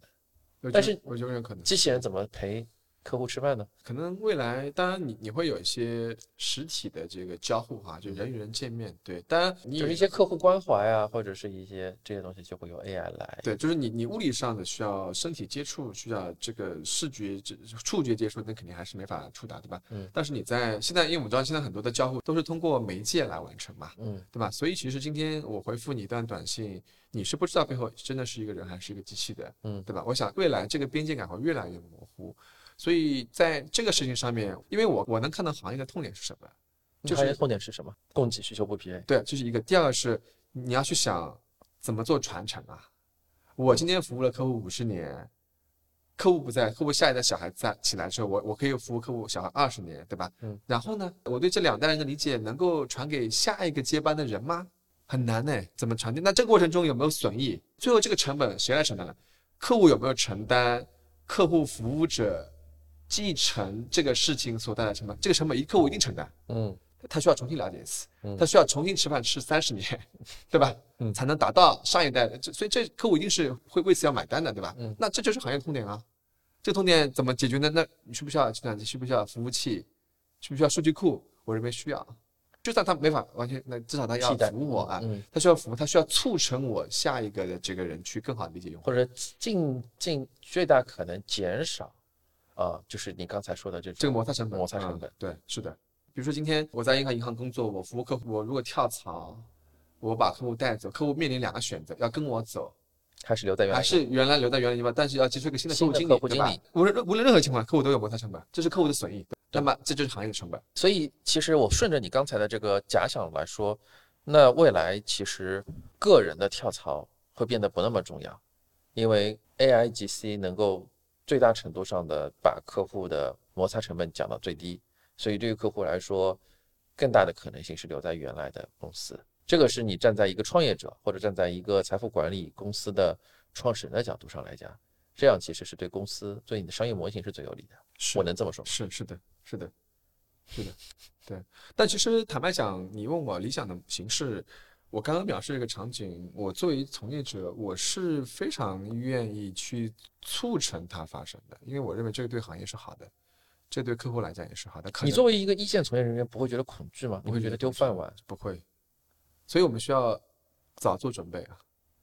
能，但是我觉得有可能，机器人怎么陪？客户吃饭呢？可能未来，当然你你会有一些实体的这个交互哈，就人与人见面。对，当然你有一些客户关怀啊，或者是一些这些东西就会由 AI 来。对，就是你你物理上的需要身体接触，需要这个视觉、这触觉接触，那肯定还是没法触达，对吧？嗯。但是你在现在，因为我们知道现在很多的交互都是通过媒介来完成嘛，嗯，对吧？所以其实今天我回复你一段短信，你是不知道背后真的是一个人还是一个机器的，嗯，对吧？我想未来这个边界感会越来越模糊。所以在这个事情上面，因为我我能看到行业的痛点是什么，就是痛点是什么？供给需求不匹配。对，这是一个。第二个是你要去想怎么做传承啊。我今天服务了客户五十年，客户不在，客户下一代小孩在起来之后，我我可以服务客户小孩二十年，对吧？嗯。然后呢，我对这两代人的理解能够传给下一个接班的人吗？很难呢。怎么传递？那这个过程中有没有损益？最后这个成本谁来承担呢？客户有没有承担？客户服务者？继承这个事情所带来的成本，这个成本一客户一定承担。嗯，他需要重新了解一次，他需要重新吃饭吃三十年，对吧？嗯，才能达到上一代。这所以这客户一定是会为此要买单的，对吧？嗯，那这就是行业痛点啊。这个痛点怎么解决呢？那你需不需要计算机？需不需要服务器？需不需要数据库？我认为需要。就算他没法完全，那至少他要服务我啊。嗯，他需要服务，他需要促成我下一个的这个人去更好理解用户，或者尽尽最大可能减少。啊，就是你刚才说的这这个摩擦成本，摩擦成本，对，是的。比如说今天我在银行银行工作，我服务客户，我如果跳槽，我把客户带走，客户面临两个选择，要跟我走，还是留在原来，还是原来留在原来地方，但是要接触一个新的客户经理，对吧？无论无论任何情况，客户都有摩擦成本，这是客户的损益，那么这就是行业的成本。所以其实我顺着你刚才的这个假想来说，那未来其实个人的跳槽会变得不那么重要，因为 AI GC 能够。最大程度上的把客户的摩擦成本降到最低，所以对于客户来说，更大的可能性是留在原来的公司。这个是你站在一个创业者或者站在一个财富管理公司的创始人的角度上来讲，这样其实是对公司对你的商业模型是最有利的。我能这么说吗？是是的，是的，是的，对。但其实坦白讲，你问我理想的形式。我刚刚表示这个场景，我作为从业者，我是非常愿意去促成它发生的，因为我认为这个对行业是好的，这对客户来讲也是好的。你作为一个一线从业人员，不会觉得恐惧吗？不会觉得丢饭碗？不会，所以我们需要早做准备啊，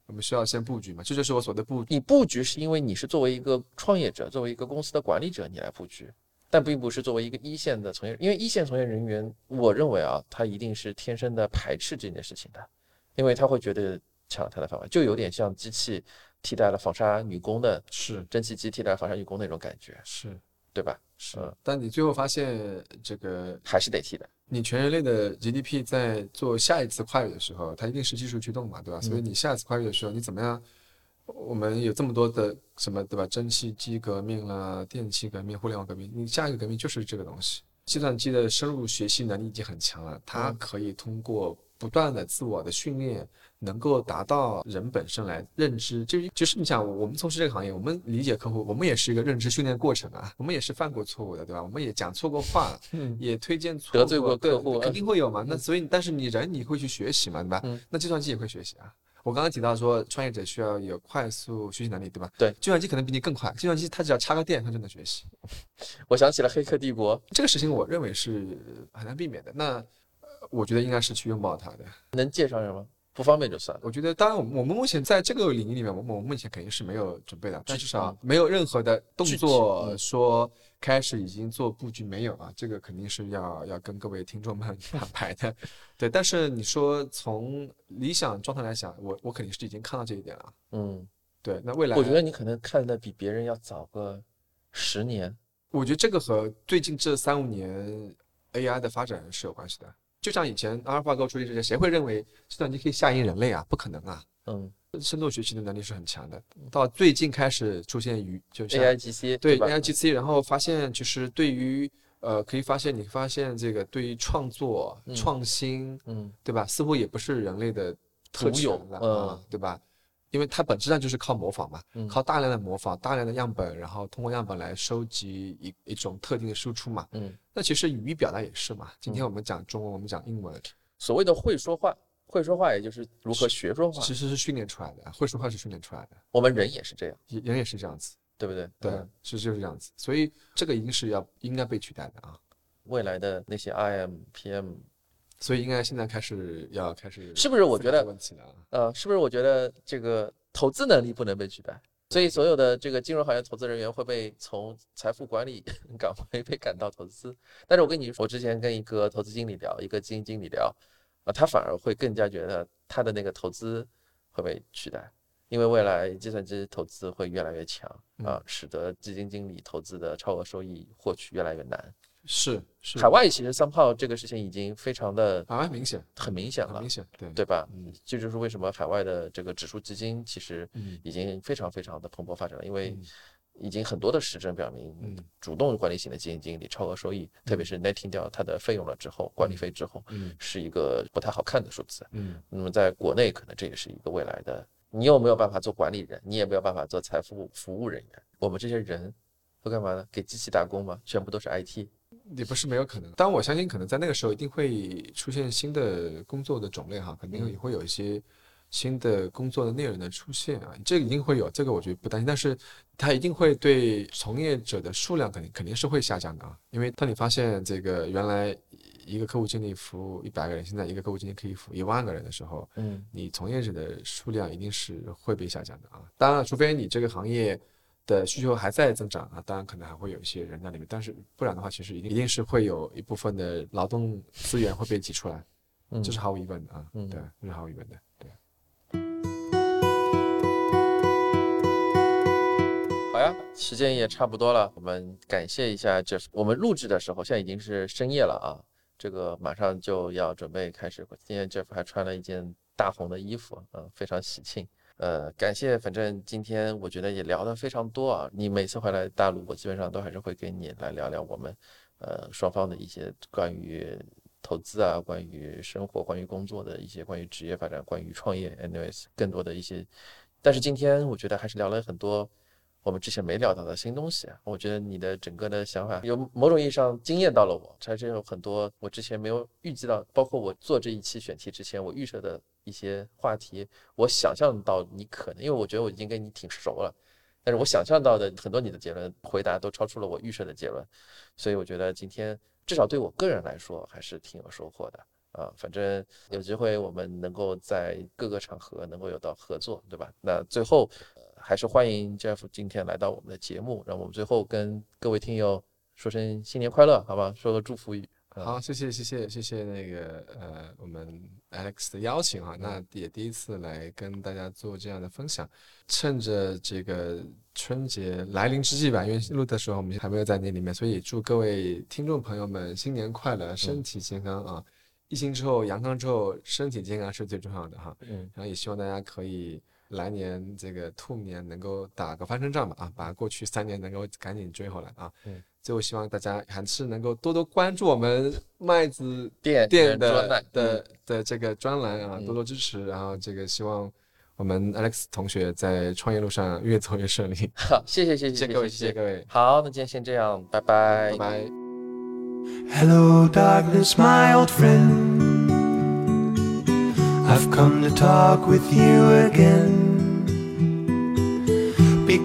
我们需要先布局嘛，这就是我所谓的布局。你布局是因为你是作为一个创业者，作为一个公司的管理者，你来布局，但并不是作为一个一线的从业，因为一线从业人员，我认为啊，他一定是天生的排斥这件事情的。因为他会觉得抢了他的饭碗，就有点像机器替代了纺纱女工的，是蒸汽机替代了纺纱女工那种感觉，是对吧？是。但你最后发现这个还是得替代。你全人类的 GDP 在做下一次跨越的时候，它一定是技术驱动嘛，对吧？所以你下一次跨越的时候，你怎么样？我们有这么多的什么，对吧？蒸汽机革命啦，电气革命，互联网革命，你下一个革命就是这个东西。计算机的深入学习能力已经很强了，它可以通过。不断的自我的训练，能够达到人本身来认知，就是就是你想，我们从事这个行业，我们理解客户，我们也是一个认知训练过程啊，我们也是犯过错误的，对吧？我们也讲错过话，也推荐错得罪过客户，肯定会有嘛。那所以，但是你人你会去学习嘛，对吧？那计算机也会学习啊。我刚刚提到说，创业者需要有快速学习能力，对吧？对计算机可能比你更快，计算机它只要插个电，它就能学习。我想起了《黑客帝国》，这个事情我认为是很难避免的。那呃我觉得应该是去拥抱它的。能介绍一下吗？不方便就算了。我觉得，当然，我们目前在这个领域里面，我们我们目前肯定是没有准备的，但至少嗯没有任何的动作嗯说开始已经做布局没有啊，这个肯定是要要跟各位听众们 安排的。对，但是你说从理想状态来讲，我我肯定是已经看到这一点了。嗯，对，那未来我觉得你可能看的比别人要早个十年。我觉得这个和最近这三五年 AI 的发展是有关系的。就像以前阿尔法狗出现之前，谁会认为计算机可以下赢人类啊？不可能啊！嗯深度学习的能力是很强的。到最近开始出现于，就是，AIGC 对？AIGC，然后发现其实对于呃，可以发现你发现这个对于创作、嗯创新，嗯对吧？似乎也不是人类的特独有权了嗯啊，对吧？因为它本质上就是靠模仿嘛，嗯靠大量的模仿、大量的样本，然后通过样本来收集一一种特定的输出嘛。嗯，那其实语义表达也是嘛。今天我们讲中文，我们讲英文，所谓的会说话，会说话也就是如何学说话。其实是训练出来的，会说话是训练出来的，我们人也是这样，人也是这样子，对不对？对嗯，是就是这样子。所以这个已经是要应该被取代的啊。未来的那些 IM、PM，所以应该现在开始要开始是不是我觉得？呃，是不是我觉得这个投资能力不能被取代？所以所有的这个金融行业投资人员会被从财富管理 岗位被赶到投资。但是我跟你说，我之前跟一个投资经理聊，一个基金经理聊，啊，他反而会更加觉得他的那个投资会被取代，因为未来计算机投资会越来越强啊，使得基金经理投资的超额收益获取越来越难。是是，海外其实 somehow 这个事情已经非常的海外明显很明显了明，显，对对吧？嗯这就是为什么海外的这个指数基金其实嗯已经非常非常的蓬勃发展了，因为嗯已经很多的实证表明嗯，主动管理型的基金经理超额收益，特别是 netting 掉它的费用了之后，管理费之后，嗯是一个不太好看的数字。嗯那么在国内，可能这也是一个未来的，你又没有办法做管理人，你也没有办法做财富服务人员，我们这些人都干嘛呢？给机器打工吗？全部都是 IT。也不是没有可能，但我相信可能在那个时候一定会出现新的工作的种类哈，肯定嗯。也会有一些新的工作的内容的出现啊，这个一定会有，这个我觉得不担心，但是它一定会对从业者的数量肯定肯定是会下降的啊，因为当你发现这个原来一个客户经理服务一百个人，现在一个客户经理可以服务一万个人的时候，嗯。你从业者的数量一定是会被下降的啊。当然，除非你这个行业的需求还在增长啊，当然可能还会有一些人在里面，但是不然的话，其实一定一定是会有一部分的劳动资源会被挤出来，嗯，这是毫无疑问的啊。嗯对，这是毫无疑问的。对，好呀，时间也差不多了，我们感谢一下 Jeff。我们录制的时候，现在已经是深夜了啊，这个马上就要准备开始。今天 Jeff 还穿了一件大红的衣服，嗯、非常喜庆。呃，感谢，反正今天我觉得也聊得非常多啊。你每次回来大陆，我基本上都还是会跟你来聊聊我们呃双方的一些关于投资啊、关于生活、关于工作的一些、关于职业发展、关于创业，anyways，更多的一些。但是今天我觉得还是聊了很多我们之前没聊到的新东西啊。我觉得你的整个的想法有某种意义上惊艳到了我，还是有很多我之前没有预计到，包括我做这一期选题之前，我预设的一些话题，我想象到你可能，因为我觉得我已经跟你挺熟了。但是我想象到的很多你的结论回答都超出了我预设的结论，所以我觉得今天至少对我个人来说还是挺有收获的啊。反正有机会我们能够在各个场合能够有到合作，对吧？那最后、还是欢迎 Jeff 今天来到我们的节目，让我们最后跟各位听友说声新年快乐，好吧？说个祝福语。啊好，谢谢谢谢谢谢那个呃我们 Alex 的邀请啊，那也第一次来跟大家做这样的分享，趁着这个春节来临之际吧，因为录的时候我们还没有在那里面，所以祝各位听众朋友们新年快乐，身体健康啊！疫情之后阳康之后，身体健康是最重要的哈。嗯然后也希望大家可以来年这个兔年能够打个翻身仗吧啊，把过去三年能够赶紧追回来啊。嗯。最后希望大家还是能够多多关注我们麦子店店的的的这个专栏啊，嗯多多支持。然后这个希望我们 Alex 同学在创业路上越走越顺利。好，谢谢谢谢谢谢各位，谢谢各位，好，那今天先这样，拜拜拜拜。Hello, darkness, my old friend. I've come to talk with you again.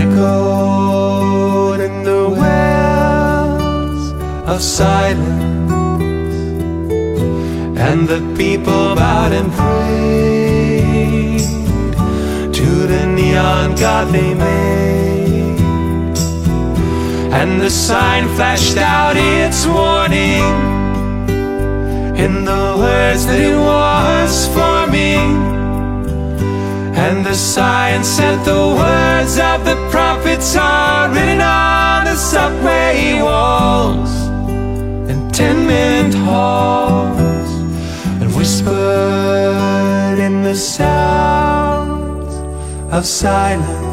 Echoed in the wells of silence. And the people bowed and prayed to the neon god they made. And the sign flashed out its warning in the words that it was forming. And the sign said the words of the prophets are written on the subway walls and tenement halls and whispered in the sounds of silence.